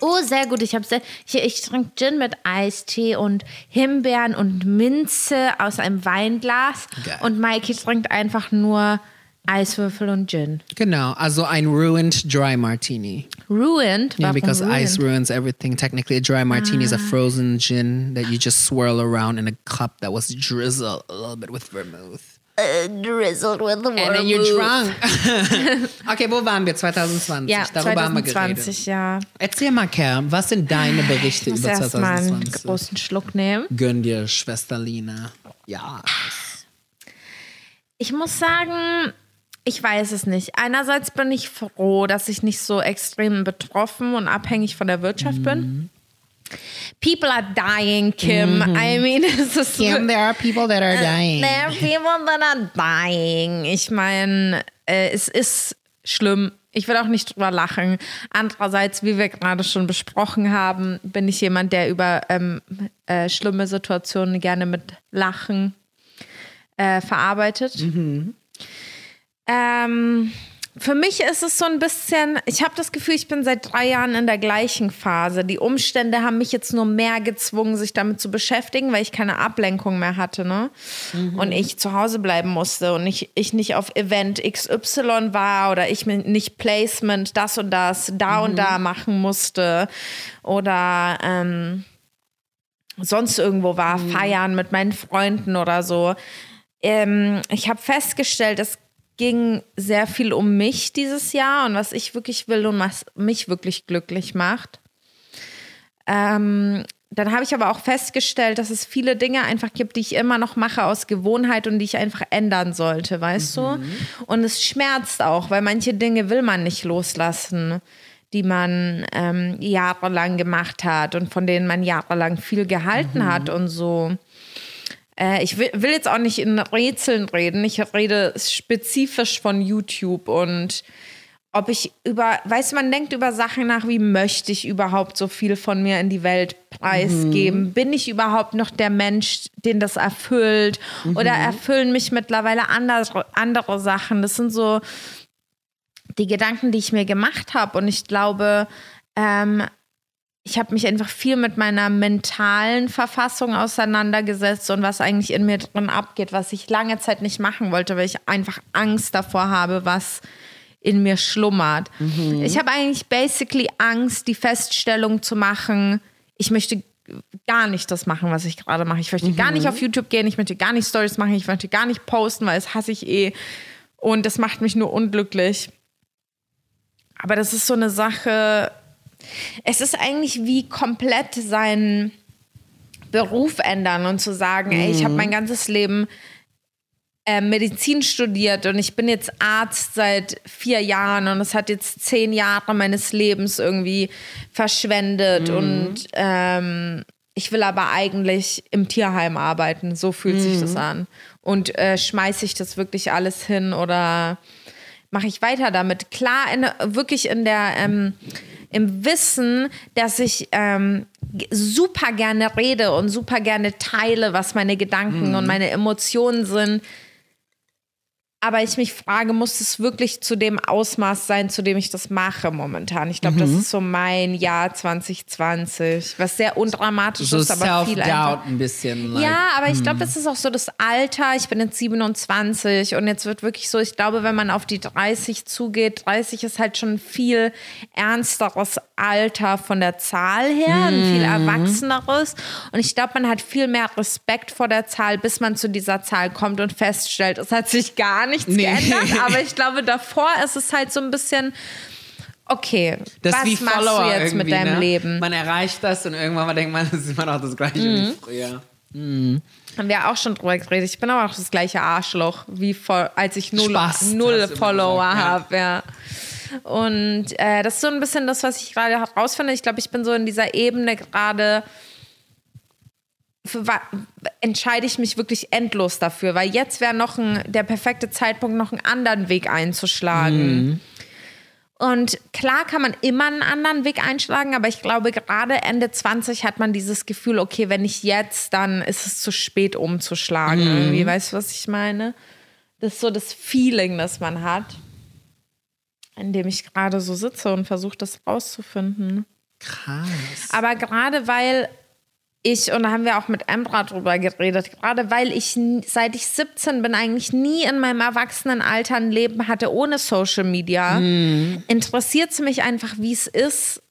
Oh, sehr gut. Ich, sehr, hier, ich trinke Gin mit Eistee und Himbeeren und Minze aus einem Weinglas. Geil. Und Mikey trinkt einfach nur Eiswürfel und Gin. Genau, also ein ruined dry martini. Ruined? Yeah, Warum because ruined? ice ruins everything. Technically, a dry martini Ah. is a frozen gin that you just swirl around in a cup that was drizzled a little bit with vermouth. drizzled with And then you're drunk. (laughs) (laughs) okay, wo waren wir? 2020. Ja, Darüber haben wir 2020, geredet. ja. Erzähl mal, Kerm, was sind deine Berichte Ich muss über erst mal einen 2020? großen Schluck nehmen. Gönn dir, Schwester Lina. Ja. Ich muss sagen, ich weiß es nicht. Einerseits bin ich froh, dass ich nicht so extrem betroffen und abhängig von der Wirtschaft bin. People are dying, Kim. I mean, (laughs) es ist Kim, there are people that are dying. There are people that are dying. Ich meine, äh, es ist schlimm. Ich will auch nicht drüber lachen. Andererseits, wie wir gerade schon besprochen haben, bin ich jemand, der über ähm, äh, schlimme Situationen gerne mit Lachen äh, verarbeitet. Ähm, für mich ist es so ein bisschen, ich habe das Gefühl, ich bin seit drei Jahren in der gleichen Phase. Die Umstände haben mich jetzt nur mehr gezwungen, sich damit zu beschäftigen, weil ich keine Ablenkung mehr hatte, ne? Und ich zu Hause bleiben musste und ich, ich nicht auf Event XY war oder ich mir nicht Placement das und das da und da machen musste oder ähm, sonst irgendwo war, feiern mit meinen Freunden oder so. Ähm, ich habe festgestellt, es ging sehr viel um mich dieses Jahr und was ich wirklich will und was mich wirklich glücklich macht. Ähm, dann habe ich aber auch festgestellt, dass es viele Dinge einfach gibt, die ich immer noch mache aus Gewohnheit und die ich einfach ändern sollte, weißt mhm. du? Und es schmerzt auch, weil manche Dinge will man nicht loslassen, die man ähm, jahrelang gemacht hat und von denen man jahrelang viel gehalten mhm. hat und so. Äh, ich will, will jetzt auch nicht in Rätseln reden. Ich rede spezifisch von YouTube und ob ich über, weißt du, man denkt über Sachen nach, wie möchte ich überhaupt so viel von mir in die Welt preisgeben? Mhm. Bin ich überhaupt noch der Mensch, den das erfüllt? Mhm. Oder erfüllen mich mittlerweile andere, andere Sachen? Das sind so die Gedanken, die ich mir gemacht habe. Und ich glaube, ähm, ich habe mich einfach viel mit meiner mentalen Verfassung auseinandergesetzt und was eigentlich in mir drin abgeht, was ich lange Zeit nicht machen wollte, weil ich einfach Angst davor habe, was in mir schlummert. Mhm. Ich habe eigentlich basically Angst, die Feststellung zu machen, ich möchte gar nicht das machen, was ich gerade mache. Ich möchte mhm. gar nicht auf YouTube gehen, ich möchte gar nicht Stories machen, ich möchte gar nicht posten, weil das hasse ich eh. Und das macht mich nur unglücklich. Aber das ist so eine Sache, es ist eigentlich wie komplett seinen Beruf ändern und zu sagen, mhm. ey, ich habe mhm. mein ganzes Leben äh, Medizin studiert und ich bin jetzt Arzt seit vier Jahren und es hat jetzt zehn Jahre meines Lebens irgendwie verschwendet mhm. und ähm, ich will aber eigentlich im Tierheim arbeiten. So fühlt mhm. sich das mhm. an. Und äh, schmeiße ich das wirklich alles hin oder mache ich weiter damit? Klar, in, wirklich in der ähm, im Wissen, dass ich ähm, super gerne rede und super gerne teile, was meine Gedanken mhm. und meine Emotionen sind aber ich mich frage, muss es wirklich zu dem Ausmaß sein, zu dem ich das mache momentan? Ich glaube, mhm. das ist so mein Jahr 2020, was sehr undramatisch so ist, aber viel einfach. ein bisschen. Like, ja, aber ich glaube, hm. das ist auch so das Alter. Ich bin jetzt 27 und jetzt wird wirklich so, ich glaube, wenn man auf die 30 zugeht, 30 ist halt schon viel ernsteres Alter von der Zahl her, mhm. ein viel mhm. erwachseneres. Und ich glaube, man hat viel mehr Respekt vor der Zahl, bis man zu dieser Zahl kommt und feststellt, es hat sich gar nichts nee. geändert, (laughs) aber ich glaube, davor ist es halt so ein bisschen. Okay, das was machst Follower du jetzt mit deinem ne? Leben? Man erreicht das und irgendwann mal denkt man, (laughs) das ist immer noch das Gleiche mhm. wie früher. Mhm. Haben wir auch schon drüber geredet. Ich bin aber auch das gleiche Arschloch, wie vor, als ich null, Spaß, null Follower habe. Ja. Und äh, das ist so ein bisschen das, was ich gerade herausfinde. Ich glaube, ich bin so in dieser Ebene gerade entscheide ich mich wirklich endlos dafür, weil jetzt wäre noch ein, der perfekte Zeitpunkt, noch einen anderen Weg einzuschlagen. Mhm. Und klar kann man immer einen anderen Weg einschlagen, aber ich glaube, gerade Ende 20 hat man dieses Gefühl, okay, wenn nicht jetzt, dann ist es zu spät umzuschlagen. Mhm. Irgendwie. Weißt du, was ich meine? Das ist so das Feeling, das man hat, in dem ich gerade so sitze und versuche, das rauszufinden. Krass. Aber gerade weil ich, und da haben wir auch mit Embra drüber geredet, gerade weil ich seit ich 17 bin eigentlich nie in meinem Erwachsenenalter ein Leben hatte ohne Social Media, mm. interessiert es mich einfach, wie es ist,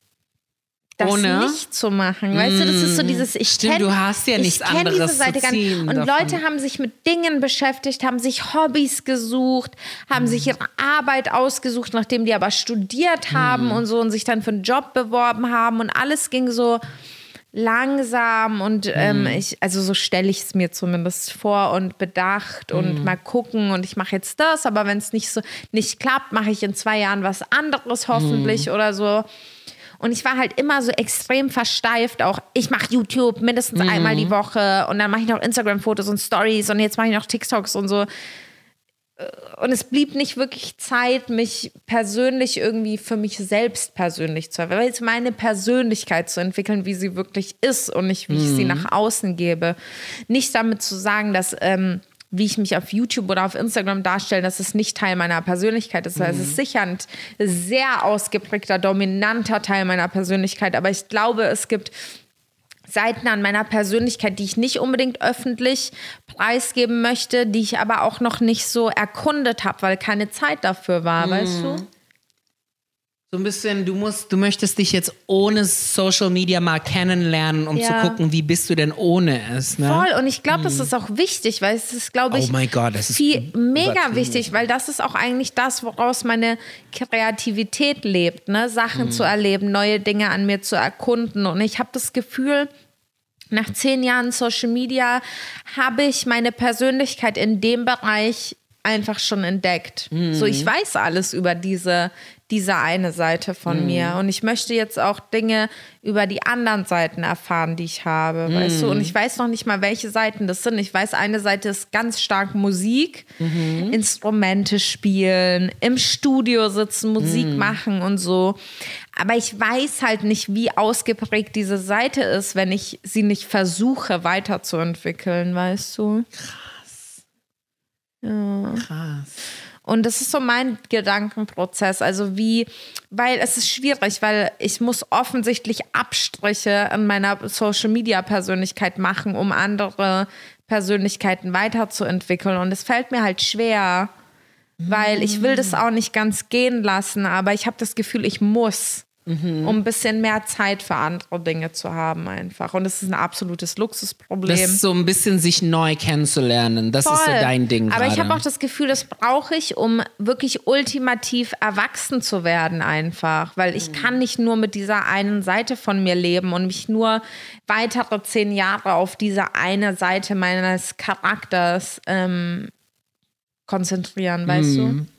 das Ohne? nicht zu machen. Weißt du, das ist so mm. dieses, ich kenne du hast ja nichts anderes diese Seite zu ziehen Und davon. Leute haben sich mit Dingen beschäftigt, haben sich Hobbys gesucht, haben mm. sich ihre Arbeit ausgesucht, nachdem die aber studiert haben mm. und so und sich dann für einen Job beworben haben und alles ging so langsam und ähm, mhm. ich, also so stelle ich es mir zumindest vor und bedacht mhm. und mal gucken und ich mache jetzt das, aber wenn es nicht so nicht klappt, mache ich in zwei Jahren was anderes hoffentlich mhm. oder so. Und ich war halt immer so extrem versteift. Auch ich mache YouTube mindestens mhm. einmal die Woche und dann mache ich noch Instagram-Fotos und Stories und jetzt mache ich noch TikToks und so. Äh, und es blieb nicht wirklich Zeit, mich persönlich irgendwie für mich selbst persönlich zu weil jetzt meine Persönlichkeit zu entwickeln, wie sie wirklich ist und nicht, wie mhm. ich sie mhm. nach außen gebe. Nicht damit zu sagen, dass ähm, wie ich mich auf YouTube oder auf Instagram darstelle, das ist nicht Teil meiner Persönlichkeit ist. Mhm. Es ist sicher ein sehr ausgeprägter, dominanter Teil meiner Persönlichkeit, aber ich glaube, es gibt Seiten an meiner Persönlichkeit, die ich nicht unbedingt öffentlich preisgeben möchte, die ich aber auch noch nicht so erkundet habe, weil keine Zeit dafür war, mhm. weißt du? So ein bisschen, du musst, du möchtest dich jetzt ohne Social Media mal kennenlernen, um ja. zu gucken, wie bist du denn ohne es. Ne? Voll, und ich glaube, das ist auch wichtig, weil es ist, glaube ich, oh mein Gott, das ist viel, mega wichtig, weil das ist auch eigentlich das, woraus meine Kreativität lebt, ne? Sachen mhm. zu erleben, neue Dinge an mir zu erkunden. Und ich habe das Gefühl, nach zehn Jahren Social Media habe ich meine Persönlichkeit in dem Bereich einfach schon entdeckt. Mhm. So, ich weiß alles über diese, diese eine Seite von mhm. mir. Und ich möchte jetzt auch Dinge über die anderen Seiten erfahren, die ich habe, mhm. weißt du? Und ich weiß noch nicht mal, welche Seiten das sind. Ich weiß, eine Seite ist ganz stark Musik, mhm. Instrumente spielen, im Studio sitzen, Musik mhm. machen und so. Aber ich weiß halt nicht, wie ausgeprägt diese Seite ist, wenn ich sie nicht versuche weiterzuentwickeln, weißt du? Krass. Ja. Krass. Und das ist so mein Gedankenprozess. Also wie, weil es ist schwierig, weil ich muss offensichtlich Abstriche in meiner Social Media Persönlichkeit machen, um andere Persönlichkeiten weiterzuentwickeln. Und es fällt mir halt schwer, weil ich will das auch nicht ganz gehen lassen, aber ich habe das Gefühl, ich muss mhm. um ein bisschen mehr Zeit für andere Dinge zu haben einfach. Und es ist ein absolutes Luxusproblem. Das ist so ein bisschen sich neu kennenzulernen. Das Voll. ist so dein Ding. Aber grade. ich habe auch das Gefühl, das brauche ich, um wirklich ultimativ erwachsen zu werden einfach. Weil ich mhm. kann nicht nur mit dieser einen Seite von mir leben und mich nur weitere zehn Jahre auf diese eine Seite meines Charakters ähm, konzentrieren, weißt mhm. du?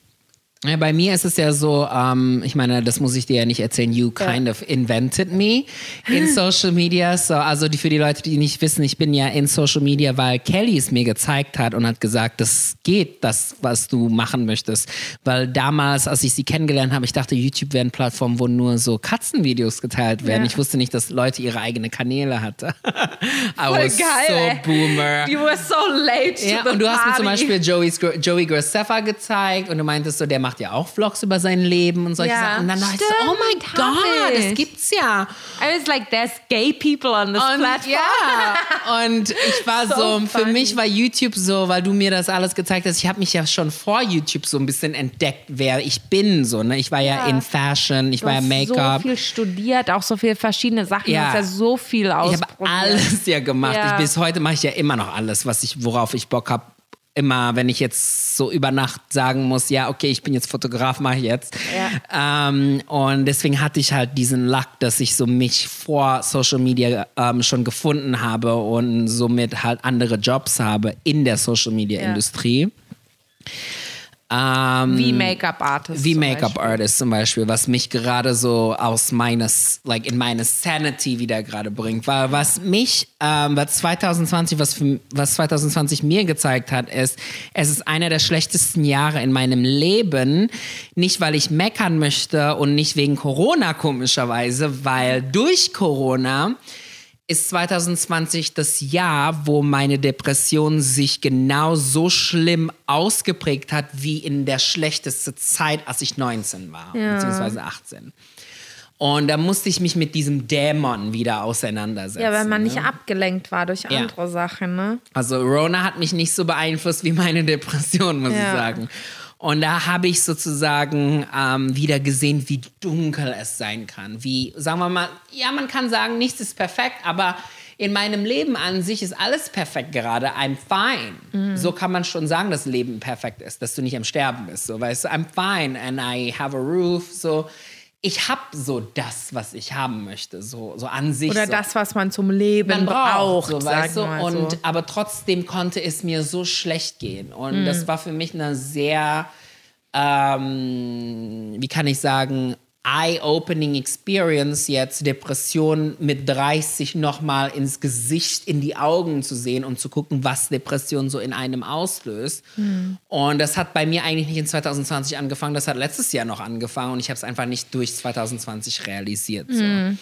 Ja, bei mir ist es ja so, ähm, ich meine, das muss ich dir ja nicht erzählen, you kind ja. of invented me in (laughs) Social Media. So, also die, für die Leute, die nicht wissen, ich bin ja in Social Media, weil Kelly es mir gezeigt hat und hat gesagt, das geht, das, was du machen möchtest. Weil damals, als ich sie kennengelernt habe, ich dachte, YouTube wäre eine Plattform, wo nur so Katzenvideos geteilt werden. Ja. Ich wusste nicht, dass Leute ihre eigene Kanäle hatten. (laughs) I Voll was geil, so ey. boomer. You were so late ja, und du hast mir zum Beispiel Joey, Joey Graceffa gezeigt und du meintest so, der macht ja auch Vlogs über sein Leben und solche Ja, Sachen. Und dann dachte ich so, oh mein Gott, ich. das gibt's ja. I was like, there's gay people on this Und platform. ja, und ich war (laughs) so, So für mich war YouTube so, weil du mir das alles gezeigt hast. Ich habe mich ja schon vor YouTube so ein bisschen entdeckt, wer ich bin. So, ne? Ich war ja, Ja. in Fashion, ich Du war ja Make-up. so viel studiert, auch so viele verschiedene Sachen. Ja. Du hast ja so viel Ich ausprobiert. habe alles ja gemacht. Ich, bis heute mache ich ja immer noch alles, was ich, worauf ich Bock habe. Immer, wenn ich jetzt so über Nacht sagen muss, ja, okay, ich bin jetzt Fotograf, mache ich jetzt. Ähm, und deswegen hatte ich halt diesen Luck, dass ich so mich vor Social Media ähm, schon gefunden habe und somit halt andere Jobs habe in der Social Media Ja. Ähm, Wie Make-up-Artist. wie zum Make-up Beispiel. Artist zum Beispiel, was mich gerade so aus meines, like in meine Sanity wieder gerade bringt. Weil was mich, ähm, was 2020, was, für, was 2020 mir gezeigt hat, ist, es ist einer der schlechtesten Jahre in meinem Leben. Nicht, weil ich meckern möchte und nicht wegen Corona komischerweise, weil durch Corona ist 2020 das Jahr, wo meine Depression sich genau so schlimm ausgeprägt hat wie in der schlechtesten Zeit, als ich 19 war, Ja. beziehungsweise 18. Und da musste ich mich mit diesem Dämon wieder auseinandersetzen. Ja, weil man ne? nicht abgelenkt war durch Ja. andere Sachen, ne? Also Rona hat mich nicht so beeinflusst wie meine Depression, muss Ja. ich sagen. Und da habe ich sozusagen ähm, wieder gesehen, wie dunkel es sein kann. Wie, sagen wir mal, ja, man kann sagen, nichts ist perfekt, aber in meinem Leben an sich ist alles perfekt gerade. I'm fine. So kann man schon sagen, dass Leben perfekt ist, dass du nicht am Sterben bist. So, weißt du, I'm fine and I have a roof. So, ich habe so das, was ich haben möchte, so, so an sich. Oder so das, was man zum Leben man braucht, braucht, so, weißt du? Und, so. aber trotzdem konnte es mir so schlecht gehen. Und Mhm. das war für mich eine sehr, ähm, wie kann ich sagen, eye-opening Experience, jetzt Depression mit 30 nochmal ins Gesicht, in die Augen zu sehen und zu gucken, was Depression so in einem auslöst. Mhm. Und das hat bei mir eigentlich nicht in 2020 angefangen, das hat letztes Jahr noch angefangen und ich habe es einfach nicht durch 2020 realisiert. So. Mhm.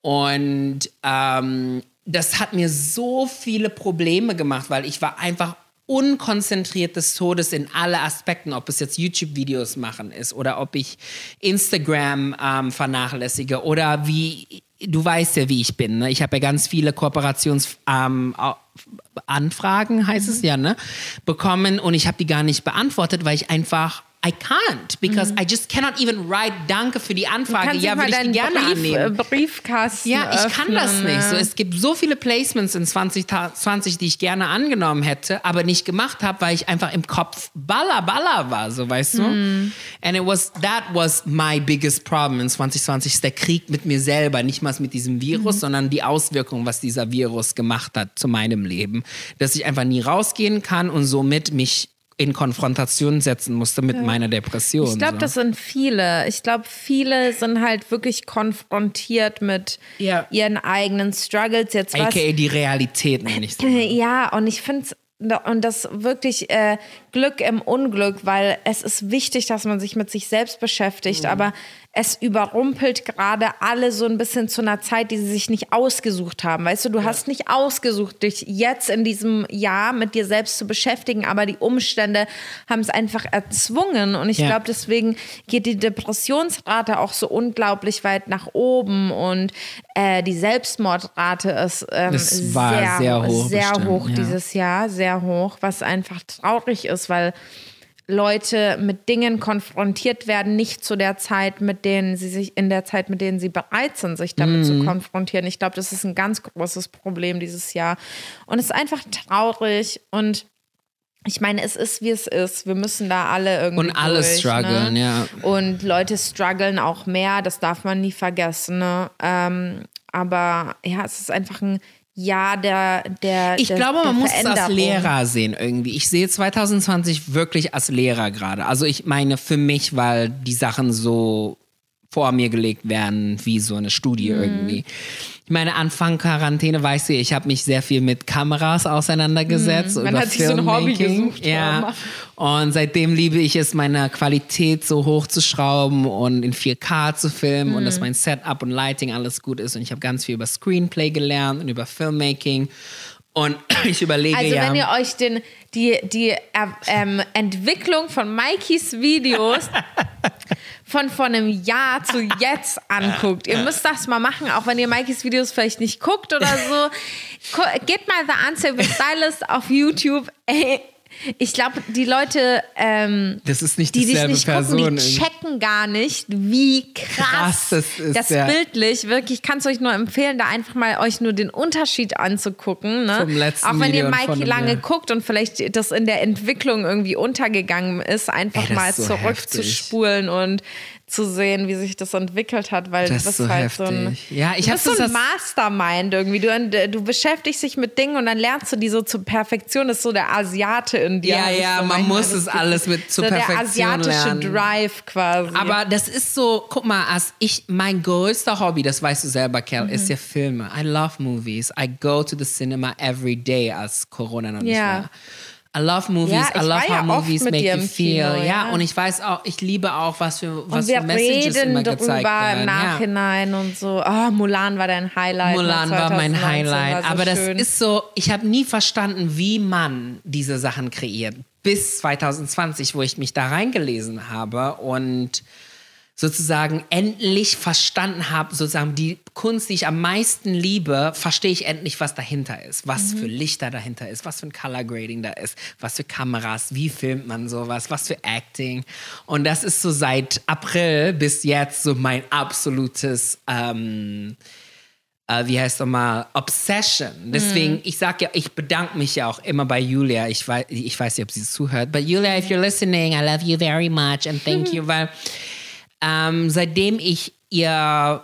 Und ähm, das hat mir so viele Probleme gemacht, weil ich war einfach unkonzentriert des Todes in alle Aspekten, ob es jetzt YouTube-Videos machen ist oder ob ich Instagram ähm, vernachlässige oder wie, du weißt ja, wie ich bin. Ne? Ich habe ja ganz viele Kooperationsanfragen, ähm, heißt es ja, ne? bekommen und ich habe die gar nicht beantwortet, weil ich einfach I can't because I just cannot even write Danke für die Anfrage. Ja, würde ich gerne Brief, annehmen. äh, Briefkasten Ja, ich kann das öffnen, nicht. So, ja. es gibt so viele Placements in 2020, die ich gerne angenommen hätte, aber nicht gemacht habe, weil ich einfach im Kopf baller baller war, so weißt du. Hm. And it was that was my biggest problem in 2020, ist der Krieg mit mir selber, nicht mal mit diesem Virus, Mhm. sondern die Auswirkungen, was dieser Virus gemacht hat zu meinem Leben, dass ich einfach nie rausgehen kann und somit mich in Konfrontation setzen musste mit meiner Depression. Ich glaube, so. das sind viele. Ich glaube, viele sind halt wirklich konfrontiert mit Ja. ihren eigenen Struggles. Jetzt was, AKA die Realität, nenne ich so. (clears throat) Ja, und ich finde und das wirklich äh, Glück im Unglück, weil es ist wichtig, dass man sich mit sich selbst beschäftigt, Mhm. aber es überrumpelt gerade alle so ein bisschen zu einer Zeit, die sie sich nicht ausgesucht haben. Weißt du, du hast nicht ausgesucht, dich jetzt in diesem Jahr mit dir selbst zu beschäftigen, aber die Umstände haben es einfach erzwungen. Und ich Ja. glaube, deswegen geht die Depressionsrate auch so unglaublich weit nach oben und äh, die Selbstmordrate ist ähm, war sehr hoch sehr bestimmt, hoch ja. dieses Jahr, sehr hoch, was einfach traurig ist, weil Leute mit Dingen konfrontiert werden, nicht zu der Zeit, mit denen sie sich, in der Zeit, mit denen sie bereit sind, sich damit Mhm. zu konfrontieren. Ich glaube, das ist ein ganz großes Problem dieses Jahr. Und es ist einfach traurig und ich meine, es ist, wie es ist. Wir müssen da alle irgendwie Und alle durch, strugglen, ne? ja. Und Leute strugglen auch mehr, das darf man nie vergessen. Ne? Ähm, aber ja, es ist einfach ein Jahr der der Ich der, glaube, man muss es als. Lehrer sehen irgendwie. Ich sehe 2020 wirklich als Lehrer gerade. Also ich meine für mich, weil die Sachen so vor mir gelegt werden, wie so eine Studie Mhm. irgendwie. Ich meine, Anfang Quarantäne, weißt du, ich habe mich sehr viel mit Kameras auseinandergesetzt. Mhm. Man über hat sich so ein Hobby gesucht, Ja. Und seitdem liebe ich es, meine Qualität so hoch zu schrauben und in 4K zu filmen und Mhm. dass mein Setup und Lighting alles gut ist. Und ich habe ganz viel über Screenplay gelernt und über Filmmaking. Und (clears throat) ich überlege Also ja. wenn ihr euch den, die, die äh, ähm, Entwicklung von Mikes Videos (laughs) von vor einem Jahr zu jetzt (laughs) anguckt, ihr müsst das mal machen, auch wenn ihr Mikes Videos vielleicht nicht guckt oder so. (laughs) Gebt mal The Answer with Stylist auf YouTube. Ey, ich glaube, die Leute, ähm, das ist nicht die dieselbe nicht Person. gucken, die checken gar nicht, wie krass, Krass das ist, das ja. bildlich. Wirklich, ich kann es euch nur empfehlen, da einfach mal euch nur den Unterschied anzugucken. Ne? Vom letzten Auch wenn Video ihr Mikey lange guckt und vielleicht das in der Entwicklung irgendwie untergegangen ist, einfach Ey, mal ist so zurückzuspulen und zu sehen, wie sich das entwickelt hat, weil Das du ist bist so halt so ein, heftig. Ja, ich du bist so ein Mastermind irgendwie. Du, du beschäftigst dich mit Dingen und dann lernst du die so zur Perfektion. Das ist so der Asiate in dir. Ja, ja, so man muss es alles mit zur so Perfektion Der asiatische lernen. Drive quasi. Aber das ist so, guck mal, als ich, mein größter Hobby, das weißt du selber, Kel, Mhm. ist ja Filme. I love movies. I go to the cinema every day, als Corona noch nicht Ja. war. I love movies. Ja, I ich love ja how oft movies mit make dir you im feel. Kino, ja. ja. und ich weiß auch, ich liebe auch, was für, was und wir für Messages reden immer gezeigt im werden. Ja. Nachhinein und so. Oh, Mulan war dein Highlight. ne, Mulan war mein 2019, Highlight. war so aber das schön. ist so, ich habe nie verstanden, wie man diese Sachen kreiert. Bis 2020, wo ich mich da reingelesen habe und sozusagen endlich verstanden habe, sozusagen die Kunst, die ich am meisten liebe, verstehe ich endlich, was dahinter ist. Was für Lichter dahinter ist, was für ein Color Grading da ist, was für Kameras, wie filmt man sowas, was für Acting. Und das ist so seit April bis jetzt so mein absolutes ähm, äh, wie heißt nochmal, Obsession. Deswegen, ich sag ja, ich bedanke mich ja auch immer bei Julia. Ich weiß, ich weiß nicht, ob sie zuhört. But Julia, if you're listening, I love you very much and thank you, weil ähm, seitdem ich ihr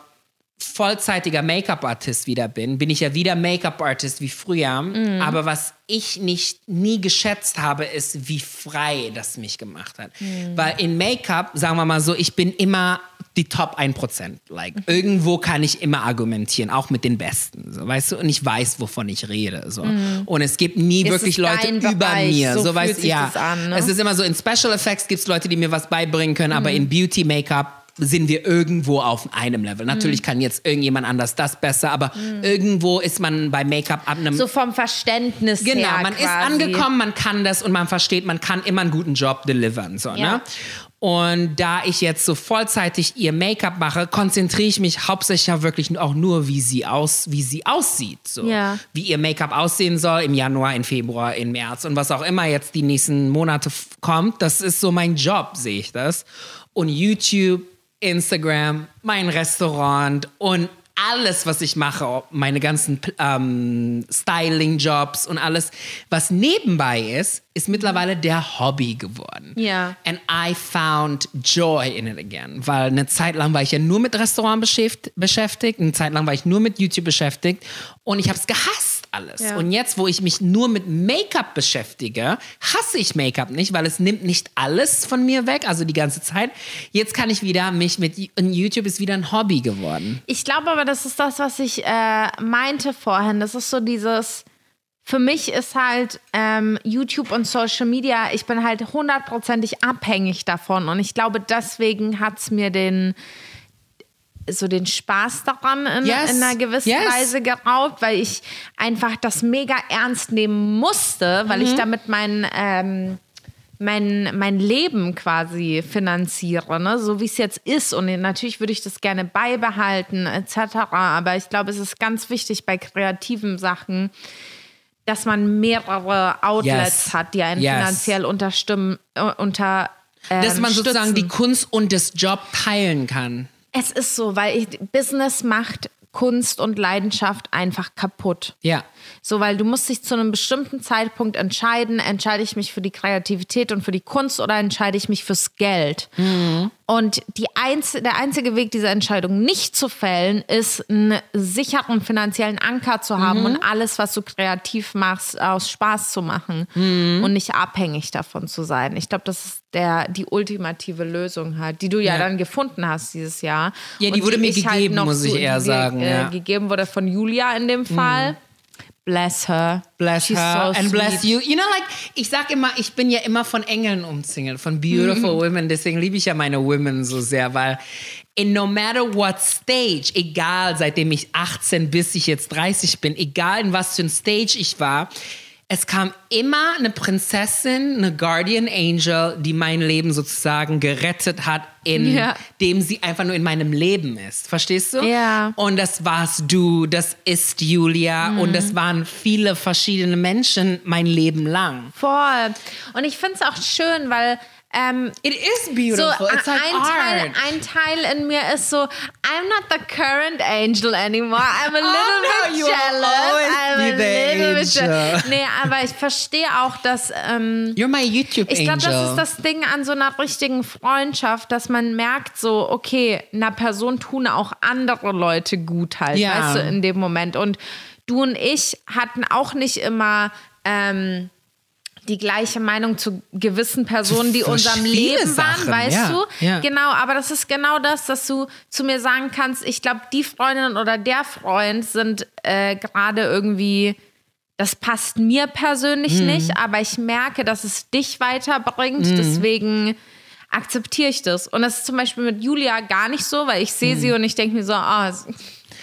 vollzeitiger Make-up-Artist wieder bin, bin ich ja wieder Make-up-Artist wie früher. Mhm. Aber was ich nicht nie geschätzt habe, ist, wie frei das mich gemacht hat. Mhm. Weil in Make-up, sagen wir mal so, ich bin immer die Top 1%. Like, Mhm. irgendwo kann ich immer argumentieren, auch mit den Besten. So, weißt du? Und ich weiß, wovon ich rede. So. Und es gibt nie Mhm. Es wirklich ist Leute über Bereich, mir. so So, weißt, sich ja. an, ne? Es ist immer so, in Special Effects gibt es Leute, die mir was beibringen können, aber in Beauty, Make-up sind wir irgendwo auf einem Level. Natürlich Mhm. kann jetzt irgendjemand anders das besser, aber irgendwo ist man bei Make-up ab einem so vom Verständnis Genau, her man ist quasi. angekommen, man kann das und man versteht, man kann immer einen guten Job delivern. So, Ja. ne? Und da ich jetzt so vollzeitig ihr Make-up mache, konzentriere ich mich hauptsächlich ja wirklich auch nur, wie sie, aus, wie sie aussieht. So. Ja. Wie ihr Make-up aussehen soll im Januar, im Februar, im März und was auch immer jetzt die nächsten Monate kommt. Das ist so mein Job, sehe ich das. Und YouTube, Instagram, mein Restaurant und alles, was ich mache, meine ganzen ähm, Styling-Jobs und alles, was nebenbei ist, ist mittlerweile der Hobby geworden. Ja. And I found joy in it again. Weil eine Zeit lang war ich ja nur mit Restaurant beschäft- beschäftigt, eine Zeit lang war ich nur mit YouTube beschäftigt und ich habe es gehasst alles. Ja. Und jetzt, wo ich mich nur mit Make-up beschäftige, hasse ich Make-up nicht, weil es nimmt nicht alles von mir weg, also die ganze Zeit. Jetzt kann ich wieder mich mit YouTube ist wieder ein Hobby geworden. Ich glaube aber, das ist das, was ich äh, meinte vorhin. Das ist so dieses. Für mich ist halt ähm, YouTube und Social Media, ich bin halt hundertprozentig abhängig davon. Und ich glaube, deswegen hat es mir den so den Spaß daran in, Yes. in einer gewissen Yes. Weise geraubt, weil ich einfach das mega ernst nehmen musste, weil Mhm. ich damit mein, ähm, mein, mein Leben quasi finanziere, ne? so wie es jetzt ist. Und natürlich würde ich das gerne beibehalten, etc. Aber ich glaube, es ist ganz wichtig bei kreativen Sachen, dass man mehrere Outlets Yes. hat, die einen Yes. finanziell unterstimmen, äh, unter. Dass man ähm, sozusagen stützen. die Kunst und das Job teilen kann. Es ist so, weil ich, Business macht Kunst und Leidenschaft einfach kaputt. Ja. So, weil du musst dich zu einem bestimmten Zeitpunkt entscheiden, entscheide ich mich für die Kreativität und für die Kunst oder entscheide ich mich fürs Geld. Und die einz der einzige Weg, diese Entscheidung nicht zu fällen, ist, einen sicheren finanziellen Anker zu haben und alles, was du kreativ machst, aus Spaß zu machen und nicht abhängig davon zu sein. Ich glaube, das ist der, die ultimative Lösung halt, die du ja, Ja. dann gefunden hast dieses Jahr. Ja, die Und wurde mir ich halt gegeben, noch muss ich eher die, sagen, Äh, ja. Gegeben wurde von Julia in dem Fall. Bless her. Bless She's her so and bless sweet. you. You know, like, ich sag immer, ich bin ja immer von Engeln umzingelt, von beautiful Mhm. women. Deswegen liebe ich ja meine Women so sehr, weil in no matter what stage, egal seitdem ich 18 bis ich jetzt 30 bin, egal in was für ein Stage ich war, es kam immer eine Prinzessin, eine Guardian Angel, die mein Leben sozusagen gerettet hat, indem Ja. sie einfach nur in meinem Leben ist. Verstehst du? Ja. Und das warst du, das ist Julia und Mhm. das waren viele verschiedene Menschen mein Leben lang. Voll. Und ich finde es auch schön, weil ähm, It is so beautiful. It's like ein, Teil, art. ein Teil in mir ist so, I'm not the current angel anymore. I'm a little Oh, no, bit will jealous. I'm a little bit jealous. Nee, aber ich verstehe auch, dass ähm, You're my YouTube Ich glaube, das ist das Ding an so einer richtigen Freundschaft, dass man merkt, so, okay, einer Person tun auch andere Leute gut halt, Ja. weißt du, in dem Moment. Und du und ich hatten auch nicht immer ähm, die gleiche Meinung zu gewissen Personen, die unserem Leben waren, Sachen, weißt ja, du? ja. Genau, aber das ist genau das, dass du zu mir sagen kannst, ich glaube, die Freundin oder der Freund sind äh, gerade irgendwie das passt mir persönlich Mhm. nicht, aber ich merke, dass es dich weiterbringt. Mhm. Deswegen akzeptiere ich das. Und das ist zum Beispiel mit Julia gar nicht so, weil ich sehe sie Mhm. und ich denke mir so, ah, s-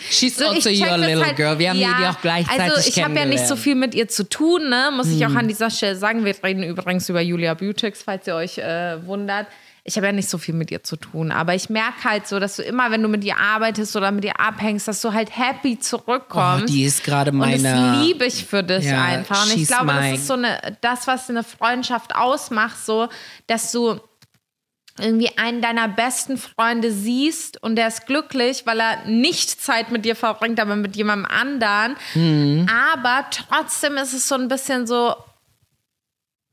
She's so, also your das little halt- girl. Wir haben ja, die auch gleichzeitig Also ich habe ja nicht so viel mit ihr zu tun, ne? muss ich auch an dieser Stelle sagen. Wir reden übrigens über Julia Beautix, falls ihr euch äh, wundert. Ich habe ja nicht so viel mit ihr zu tun, aber ich merke halt so, dass du immer, wenn du mit ihr arbeitest oder mit ihr abhängst, dass du halt happy zurückkommst. Oh, die ist gerade meine- Und das liebe ich für dich Ja, einfach. Und ich glaube, das mine. ist so eine, das, was eine Freundschaft ausmacht, so, dass du irgendwie einen deiner besten Freunde siehst und der ist glücklich, weil er nicht Zeit mit dir verbringt, aber mit jemandem anderen. Mhm. Aber trotzdem ist es so ein bisschen so,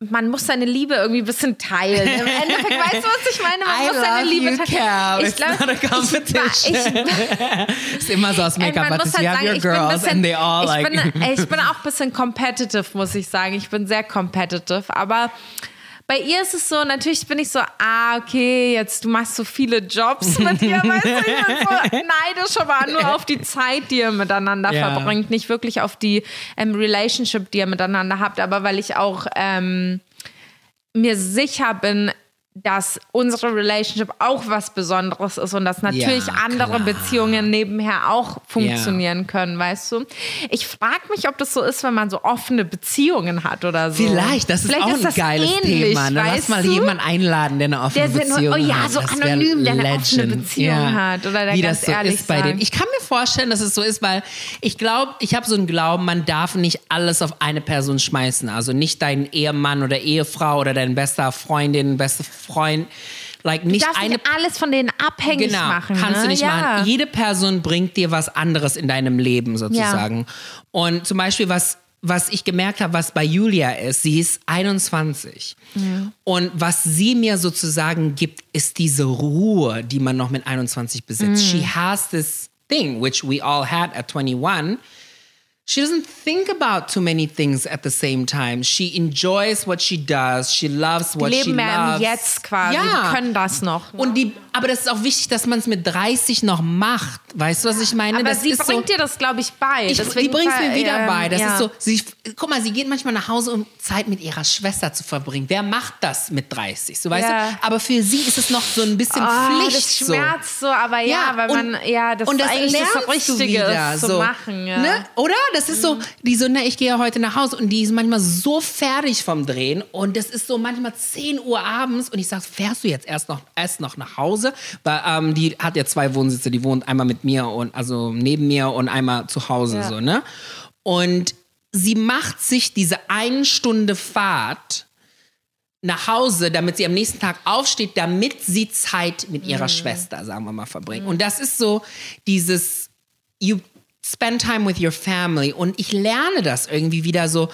man muss seine Liebe irgendwie ein bisschen teilen. Im Endeffekt, weißt du, was ich meine? Man I muss seine Liebe teilen. Ich It's glaub, not a ich- (laughs) ist immer so Ey, Make-up Artists. halt sagen, your girls bisschen, and they all ich, like. bin, ich bin auch ein bisschen competitive, muss ich sagen. Ich bin sehr competitive. Aber bei ihr ist es so, natürlich bin ich so, ah, okay, jetzt du machst so viele Jobs mit ihr, weißt du, ich bin so (laughs) neidisch, aber nur auf die Zeit, die ihr miteinander Ja. verbringt, nicht wirklich auf die ähm, Relationship, die ihr miteinander habt, aber weil ich auch ähm, mir sicher bin, dass unsere Relationship auch was Besonderes ist und dass natürlich Ja, andere. Beziehungen nebenher auch funktionieren können, weißt du? Ich frage mich, ob das so ist, wenn man so offene Beziehungen hat oder so. Vielleicht, das ist Vielleicht auch ein das geiles ähnlich, Thema. Ne? Lass mal jemanden einladen, der eine offene Der Beziehung oh ja, hat. so Das anonym, der eine offene legend. Beziehung hat oder der Wie ganz das so ehrlich ist bei denen. Ich kann mir vorstellen, dass es so ist, weil ich glaube, ich habe so einen Glauben, man darf nicht alles auf eine Person schmeißen. Also nicht deinen Ehemann oder Ehefrau oder dein bester Freundin, beste Freund. Like Du nicht darfst eine nicht alles von denen abhängig Genau, machen. kannst ne? du nicht ja. machen. Jede Person bringt dir was anderes in deinem Leben sozusagen. Und zum Beispiel, was, was ich gemerkt habe, was bei Julia ist, sie ist 21. Und was sie mir sozusagen gibt, ist diese Ruhe, die man noch mit 21 besitzt. She has this thing, which we all had at 21. She doesn't think about too many things at the same time. She enjoys what she does. She loves Die what she leben mehr loves. im Jetzt quasi. Ja. Die können das noch. ne? Und die, aber das ist auch wichtig, dass man es mit 30 noch macht. Weißt du, was ich meine? Aber das sie bringt so, dir das, glaube ich, bei. ich, die Deswegen bringt es mir wieder ähm, bei. Das ja. ist so, sie, guck mal, sie geht manchmal nach Hause, um Zeit mit ihrer Schwester zu verbringen. Wer macht das mit 30? So, weißt Ja. du? Aber für sie ist es noch so ein bisschen Ah, Pflicht. das so. schmerzt so, aber ja, weil und- man, ja, das und ist eigentlich das Richtige wieder, ist, zu so, machen. Ja. Ne? Oder? Das ist so, die so, ne, ich gehe ja heute nach Hause und die ist manchmal so fertig vom Drehen und das ist so manchmal 10 Uhr abends und ich sag, fährst du jetzt erst noch, erst noch nach Hause? Weil ähm, die hat ja zwei Wohnsitze, die wohnt einmal mit mir und also neben mir und einmal zu Hause, Ja. so, ne? Und sie macht sich diese eine Stunde Fahrt nach Hause, damit sie am nächsten Tag aufsteht, damit sie Zeit mit ihrer Mhm. Schwester, sagen wir mal, verbringt. Und das ist so dieses, you spend time with your family. Und ich lerne das irgendwie wieder so,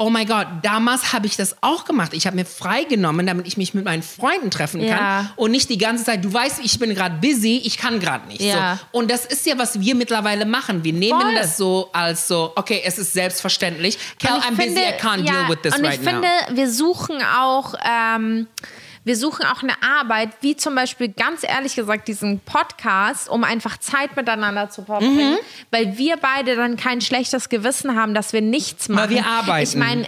oh mein Gott, damals habe ich das auch gemacht. Ich habe mir freigenommen, damit ich mich mit meinen Freunden treffen kann. Ja. Und nicht die ganze Zeit, du weißt, ich bin gerade busy, ich kann gerade nicht. Ja. So. Und das ist ja, was wir mittlerweile machen. Wir nehmen Voll. das so als so, okay, es ist selbstverständlich. Kel, Und I'm busy, I can't ja, deal with this und right ich finde, now. wir suchen auch, ähm, wir suchen auch eine Arbeit, wie zum Beispiel ganz ehrlich gesagt diesen Podcast, um einfach Zeit miteinander zu verbringen, Mhm. weil wir beide dann kein schlechtes Gewissen haben, dass wir nichts machen. Weil wir arbeiten. Ich meine,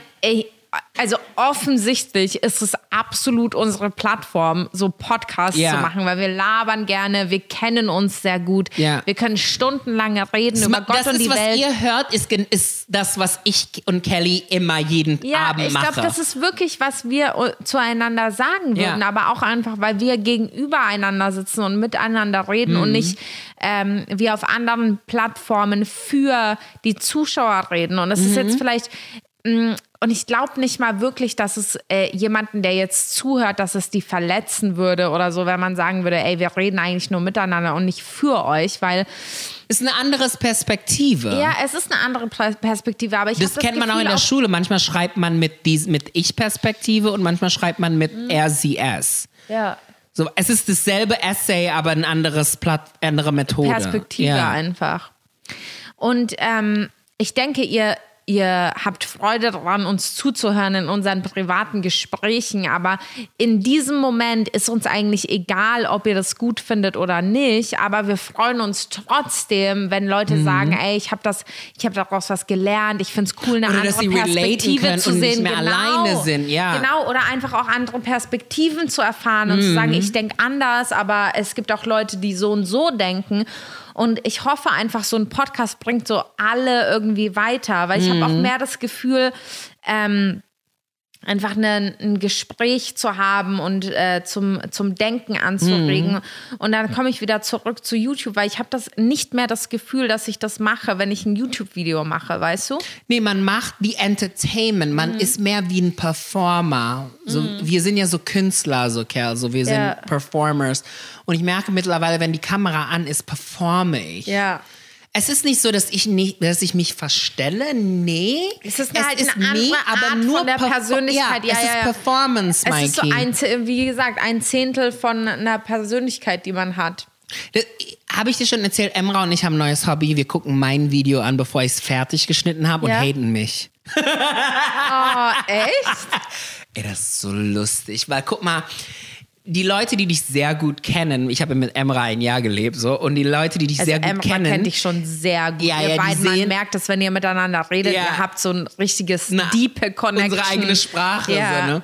also offensichtlich ist es absolut unsere Plattform, so Podcasts Ja. zu machen, weil wir labern gerne, wir kennen uns sehr gut, Ja. wir können stundenlang reden über Gott das und ist, die was Welt. ihr hört, ist, ist das, was ich und Kelly immer jeden Ja, Abend ich mache. glaube, das ist wirklich, was wir äh, zueinander sagen würden, aber auch einfach, weil wir gegenüber einander sitzen und miteinander reden Mhm. und nicht ähm, wir auf anderen Plattformen für die Zuschauer reden. Und ist Mhm. jetzt vielleicht und ich glaube nicht mal wirklich, dass es äh, jemanden, der jetzt zuhört, dass es die verletzen würde oder so, wenn man sagen würde, ey, wir reden eigentlich nur miteinander und nicht für euch, weil ist eine andere Perspektive. ja, es ist eine andere Pers- Perspektive, aber ich Das das kennt man auch in Gefühl, der Schule. Manchmal schreibt man mit, dies, mit Ich-Perspektive und manchmal schreibt man mit Mhm. er, sie, es. Ja. So, es ist dasselbe Essay, aber ein anderes Platt, andere Methode. Perspektive Ja. einfach. Und ähm, ich denke, ihr, ihr habt Freude daran, uns zuzuhören in unseren privaten Gesprächen, aber in diesem Moment ist uns eigentlich egal, ob ihr das gut findet oder nicht, aber wir freuen uns trotzdem, wenn Leute Mhm. sagen, ey, ich habe das, ich habe daraus was gelernt, ich finde es cool, eine Oder andere dass sie Perspektive zu und nicht sehen. mehr alleine sind, ja. Genau, oder einfach auch andere Perspektiven zu erfahren und zu Mhm. sagen, ich denke anders, aber es gibt auch Leute, die so und so denken. Und ich hoffe einfach, so ein Podcast bringt so alle irgendwie weiter, weil ich habe Mhm. auch mehr das Gefühl, ähm, einfach eine, ein Gespräch zu haben und äh, zum, zum Denken anzuregen. Mhm. Und dann komme ich wieder zurück zu YouTube, weil ich habe das nicht mehr das Gefühl, dass ich das mache, wenn ich ein YouTube-Video mache, weißt du? Nee, man macht die Entertainment. Man Mhm. ist mehr wie ein Performer. So, Wir sind ja so Künstler, so Kerl. So, wir sind Ja. Performers. Und ich merke mittlerweile, wenn die Kamera an ist, performe ich. Ja. Es ist nicht so, dass ich, nicht, dass ich mich verstelle. Nee. Es ist halt eine andere Art von der Persönlichkeit. Ja, Ja, es ja, ist. Performance, Es Mikey. ist so ein, wie gesagt, ein Zehntel von einer Persönlichkeit, die man hat. Habe ich dir schon erzählt, Emra und ich haben ein neues Hobby. Wir gucken mein Video an, bevor ich es fertig geschnitten habe und haten mich. Oh, echt? (laughs) Ey, das ist so lustig, weil guck mal, die Leute, die dich sehr gut kennen, ich habe mit Emra ein Jahr gelebt, so, und die Leute, die dich Also sehr gut Emma kennen, kennt dich schon sehr gut. Ja, ihr ja, beiden, man merkt es, wenn ihr miteinander redet, Ja. ihr habt so ein richtiges Na, deepe Connection. unsere eigene Sprache. Ja. So, ne?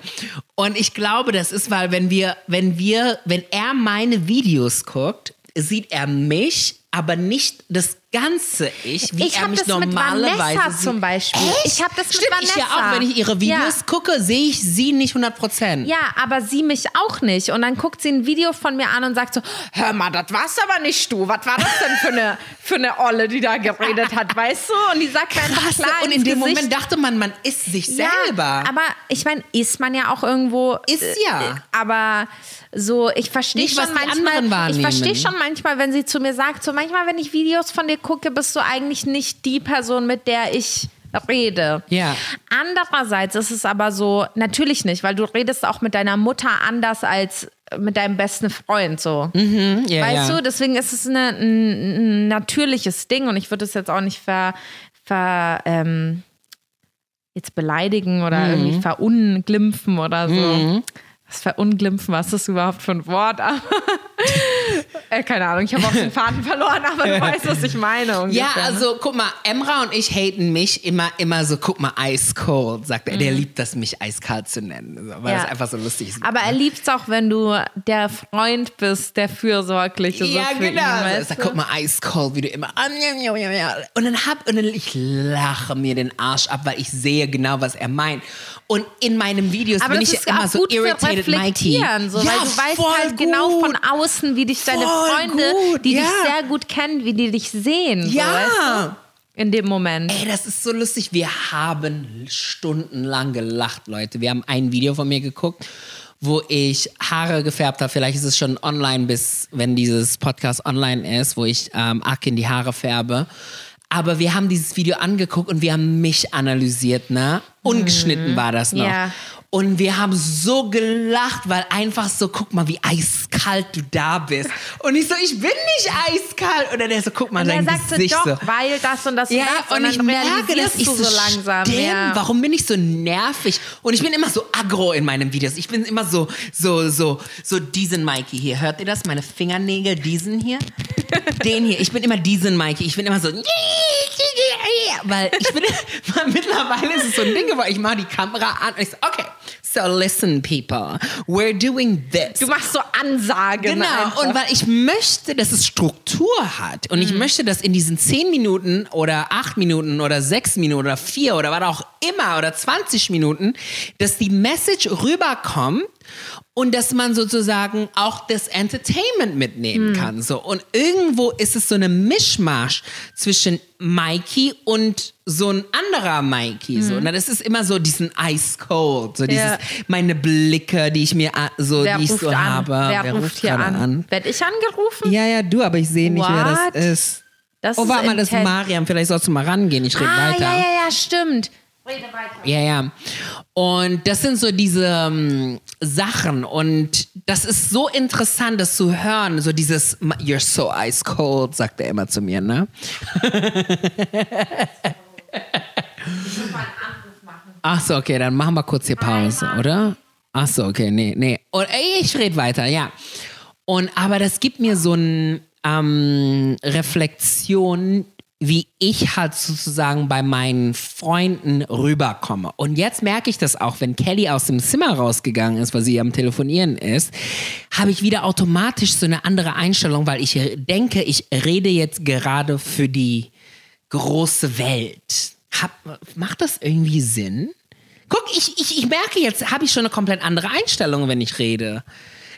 Und ich glaube, das ist, weil wenn wir, wenn wir, wenn er meine Videos guckt, sieht er mich, aber nicht das ganze Ich, wie Ich er mich das mit normalerweise Vanessa zum Beispiel. Echt? Ich hab das mit Stimmt, ich ja Vanessa. auch, wenn ich ihre Videos Ja. gucke, sehe ich sie nicht 100 Prozent. Ja, aber sie mich auch nicht. Und dann guckt sie ein Video von mir an und sagt so, hör mal, das war's aber nicht du. Was war das denn für eine, für eine Olle, die da geredet hat, weißt du? Und die sagt mir einfach Krass, klar und in dem Gesicht, Moment dachte man, man ist sich selber. Ja, aber ich meine, ist man ja auch irgendwo. Ist ja. äh, Aber so, ich verstehe schon manchmal. Ich verstehe schon manchmal, wenn sie zu mir sagt, so manchmal, wenn ich Videos von dir gucke, bist du eigentlich nicht die Person, mit der ich rede. Ja. Andererseits ist es aber so, natürlich nicht, weil du redest auch mit deiner Mutter anders als mit deinem besten Freund so. ja, Weißt ja. du, deswegen ist es eine, ein, ein natürliches Ding und ich würde es jetzt auch nicht ver, ver ähm, jetzt beleidigen oder Mhm. irgendwie verunglimpfen oder so. Was verunglimpfen, was ist das überhaupt für ein Wort? (laughs) Äh, keine Ahnung, ich habe auch den Faden verloren, aber du (laughs) weißt, was ich meine. Ungefähr, Ja, ne? also guck mal, Emra und ich haten mich immer, immer so, guck mal, ice cold, sagt er. Der liebt das, mich eiskalt zu nennen, weil Mhm. Ja. das einfach so lustig ist. Aber er liebt es auch, wenn du der Freund bist, der Fürsorgliche so ja, für genau. ihn. Er sagt, guck mal, ice cold, wie du immer. Und dann hab, und dann ich lache mir den Arsch ab, weil ich sehe genau, was er meint. Und in meinen Videos Aber bin ich ja immer so irritated, Mikey. so, ja, weil du weißt halt genau gut. von außen, wie dich deine Voll Freunde, gut, die ja. dich sehr gut kennen, wie die dich sehen. So, Ja. weißt du? In dem Moment. Ey, das ist so lustig. Wir haben stundenlang gelacht, Leute. Wir haben ein Video von mir geguckt, wo ich Haare gefärbt habe. Vielleicht ist es schon online, bis wenn dieses Podcast online ist, wo ich ähm, Ack in die Haare färbe. Aber wir haben dieses Video angeguckt und wir haben mich analysiert, ne? Ungeschnitten war das noch. Ja. Und wir haben so gelacht, weil einfach so, guck mal, wie eiskalt du da bist. Und ich so, ich bin nicht eiskalt. Und dann der so, guck mal, Und dein sagt so, Gesicht doch, so. weil das und das Ja, das, und, ich merke, dass ich so, so langsam. Stimmt, Ja. warum bin ich so nervig? Und ich bin immer so aggro in meinen Videos. Ich bin immer so, so, so, so diesen Mikey hier. Hört ihr das? Meine Fingernägel, diesen hier? Den hier. Ich bin immer diesen Mikey. Ich bin immer so, weil ich bin, (laughs) weil mittlerweile ist es so ein Ding geworden. Ich mache die Kamera an und ich so, okay, so listen people, we're doing this. Du machst so Ansagen. Genau, einfach. und weil ich möchte, dass es Struktur hat. Und ich Mhm. möchte, dass in diesen 10 Minuten oder 8 Minuten oder 6 Minuten oder 4 oder was auch immer oder 20 Minuten, dass die Message rüberkommt und dass man sozusagen auch das Entertainment Mhm. mitnehmen kann. So. Und irgendwo ist es so eine Mischmasch zwischen Mikey und so ein anderer Mikey. So. Und das ist immer so diesen Ice Cold, so dieses, Mhm. Ja. meine Blicke, die ich mir a- so, Wer die ich ruft so an? habe. Wer, ruft hier gerade an? Werd ich angerufen? Ja, ja, du, aber ich sehe nicht, wer das ist. Das oh, warte mal, das ist Mariam. Vielleicht sollst du mal rangehen. Ich rede Ah, weiter. ja, ja, ja, stimmt. Rede weiter. Ja, ja. Und das sind so diese ähm, Sachen. Und das ist so interessant, das zu hören. So dieses, you're so ice cold, sagt er immer zu mir, ne? Ach so, okay, dann machen wir kurz hier Pause, oder? Ach so, okay, nee, nee. Und ey, ich rede weiter, ja. Und aber das gibt mir so eine ähm, Reflexion, wie ich halt sozusagen bei meinen Freunden rüberkomme. Und jetzt merke ich das auch, wenn Kelly aus dem Zimmer rausgegangen ist, weil sie am Telefonieren ist, habe ich wieder automatisch so eine andere Einstellung, weil ich denke, ich rede jetzt gerade für die große Welt. Hab, macht das irgendwie Sinn? Guck, ich, ich, ich merke jetzt, habe ich schon eine komplett andere Einstellung, wenn ich rede.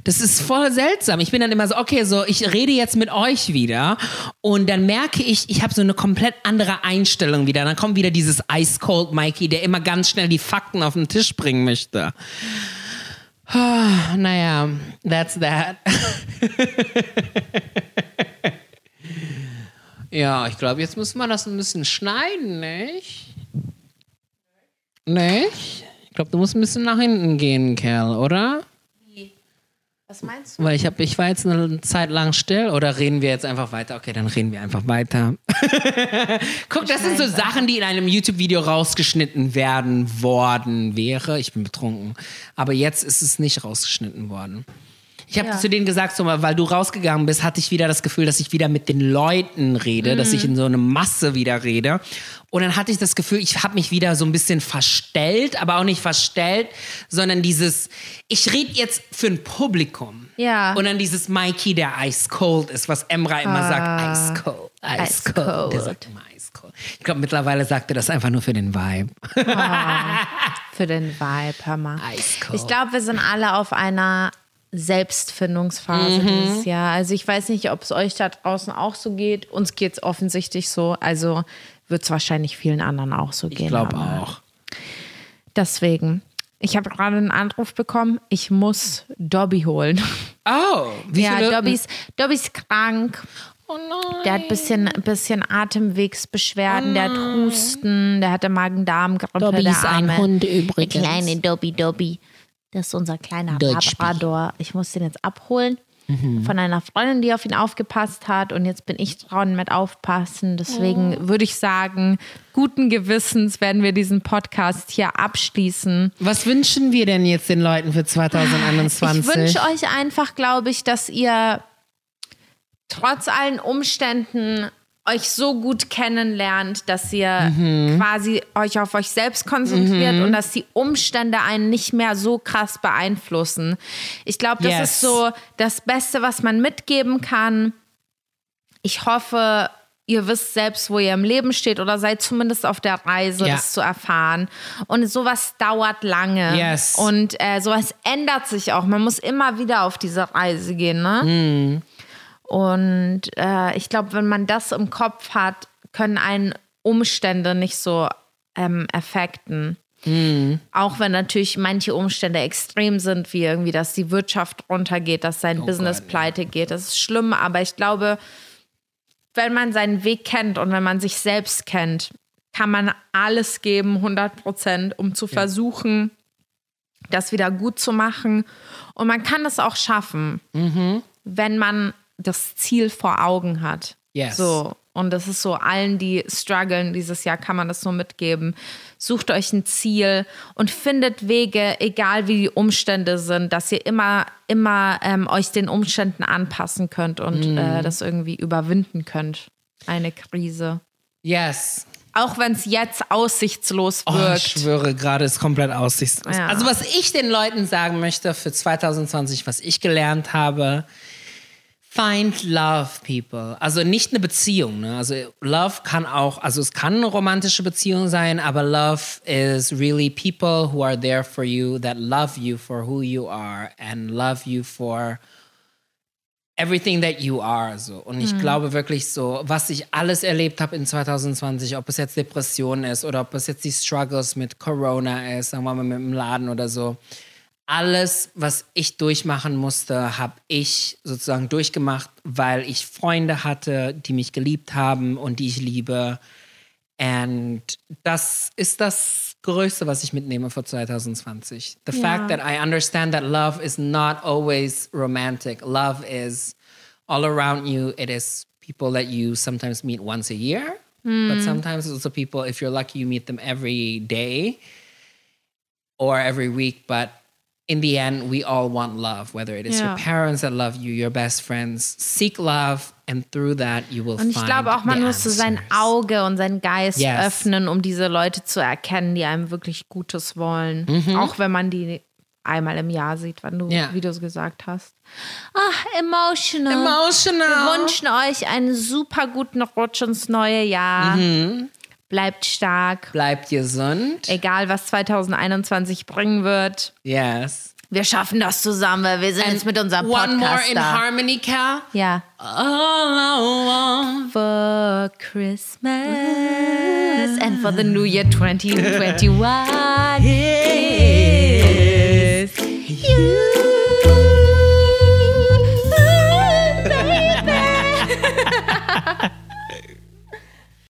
Das ist voll seltsam. Ich bin dann immer so, okay, so ich rede jetzt mit euch wieder und dann merke ich, ich habe so eine komplett andere Einstellung wieder. Dann kommt wieder dieses Ice Cold Mikey, der immer ganz schnell die Fakten auf den Tisch bringen möchte. Ah, naja, that's that. (laughs) ja, ich glaube, jetzt muss man das ein bisschen schneiden, nicht? Nicht? Ich glaube, du musst ein bisschen nach hinten gehen, Kerl, oder? Was meinst du? Weil ich habe, ich war jetzt eine Zeit lang still oder reden wir jetzt einfach weiter? Okay, dann reden wir einfach weiter. (laughs) Guck, das sind so Sachen, die in einem YouTube-Video rausgeschnitten werden worden wäre. Ich bin betrunken. Aber jetzt ist es nicht rausgeschnitten worden. Ich habe Ja. zu denen gesagt, so mal, weil du rausgegangen bist, hatte ich wieder das Gefühl, dass ich wieder mit den Leuten rede, dass ich in so eine Masse wieder rede. Und dann hatte ich das Gefühl, ich habe mich wieder so ein bisschen verstellt, aber auch nicht verstellt, sondern dieses, ich rede jetzt für ein Publikum. Ja. Und dann dieses Mikey, der ice cold ist, was Emra immer sagt, ice cold, ice, Ice cold. Der cold. sagt immer ice cold. Ich glaube, mittlerweile sagt er das einfach nur für den Vibe. Für den Vibe, mal. Ice cold. Ich glaube, wir sind alle auf einer Selbstfindungsphase Mhm. dieses Jahr. Also ich weiß nicht, ob es euch da draußen auch so geht. Uns geht es offensichtlich so. Also wird es wahrscheinlich vielen anderen auch so gehen. Ich glaube auch. Deswegen. Ich habe gerade einen Anruf bekommen. Ich muss Dobby holen. Oh, wie ja, viele? Dobby ist, Dobby ist krank. Oh nein. Der hat ein bisschen, bisschen Atemwegsbeschwerden, der hat Husten, der hatte Magen-Darm-Grippe. Dobby der ist ein. Hund Der übrigens. kleine Dobby Dobby. Das ist unser kleiner. Labrador. Ich muss den jetzt abholen Mhm. von einer Freundin, die auf ihn aufgepasst hat. Und jetzt bin ich dran mit aufpassen. Deswegen Oh. würde ich sagen, guten Gewissens werden wir diesen Podcast hier abschließen. Was wünschen wir denn jetzt den Leuten für 2021? Ich wünsche euch einfach, glaube ich, dass ihr trotz allen Umständen euch so gut kennenlernt, dass ihr Mhm. quasi euch auf euch selbst konzentriert und dass die Umstände einen nicht mehr so krass beeinflussen. Ich glaube, das Yes. ist so das Beste, was man mitgeben kann. Ich hoffe, ihr wisst selbst, wo ihr im Leben steht oder seid zumindest auf der Reise, Ja. das zu erfahren. Und sowas dauert lange. Yes. Und äh, sowas ändert sich auch. Man muss immer wieder auf diese Reise gehen. Ne? Mhm. Und äh, ich glaube, wenn man das im Kopf hat, können einen Umstände nicht so ähm, affekten. Mhm. Auch wenn natürlich manche Umstände extrem sind, wie irgendwie, dass die Wirtschaft runtergeht, dass sein Business Oh Gott, ja. pleite geht. Das ist schlimm, aber ich glaube, wenn man seinen Weg kennt und wenn man sich selbst kennt, kann man alles geben, 100 Prozent, um zu versuchen, das wieder gut zu machen. Und man kann es auch schaffen, wenn man das Ziel vor Augen hat. Yes. So. Und das ist so, allen, die strugglen dieses Jahr, kann man das nur mitgeben. Sucht euch ein Ziel und findet Wege, egal wie die Umstände sind, dass ihr immer, immer ähm, euch den Umständen anpassen könnt und Mhm. äh, das irgendwie überwinden könnt. Eine Krise. yes. Auch wenn es jetzt aussichtslos Oh, ich wirkt. schwöre, gerade ist komplett aussichtslos. Ja. Also, was ich den Leuten sagen möchte für 2020, was ich gelernt habe, find love, people. Also nicht eine Beziehung. Ne? Also Love kann auch, also es kann eine romantische Beziehung sein, aber Love is really people who are there for you, that love you for who you are and love you for everything that you are. So. Und ich glaube wirklich so, was ich alles erlebt habe in 2020, ob es jetzt Depression ist oder ob es jetzt die Struggles mit Corona ist, sagen wir mal mit dem Laden oder so. Alles, was ich durchmachen musste, habe ich sozusagen durchgemacht, weil ich Freunde hatte, die mich geliebt haben und die ich liebe. Und das ist das Größte, was ich mitnehme für 2020. The fact that I understand that love is not always romantic. Love is all around you. It is people that you sometimes meet once a year, but sometimes it's also people, if you're lucky, you meet them every day or every week. But in the end, we all want love, whether it is Ja. your parents that love you, your best friends. Seek love, and through that, you will Und ich find glaube auch, man the muss so sein. Auge und seinen Geist Yes. öffnen, um diese Leute zu erkennen, die einem wirklich Gutes wollen. Auch wenn man die einmal im Jahr sieht, wann du, Mhm. Ja. wie du es gesagt hast. Ah, emotional. Emotional. Wir wünschen euch einen super guten Rutsch ins neue Jahr. Mhm. Bleibt stark. Bleibt gesund. Egal, was 2021 bringen wird. Yes. Wir schaffen das zusammen, weil wir sind And jetzt mit unserem Podcast One more in da. harmonica. Ja. All I want for Christmas and for the new year 2021 is you.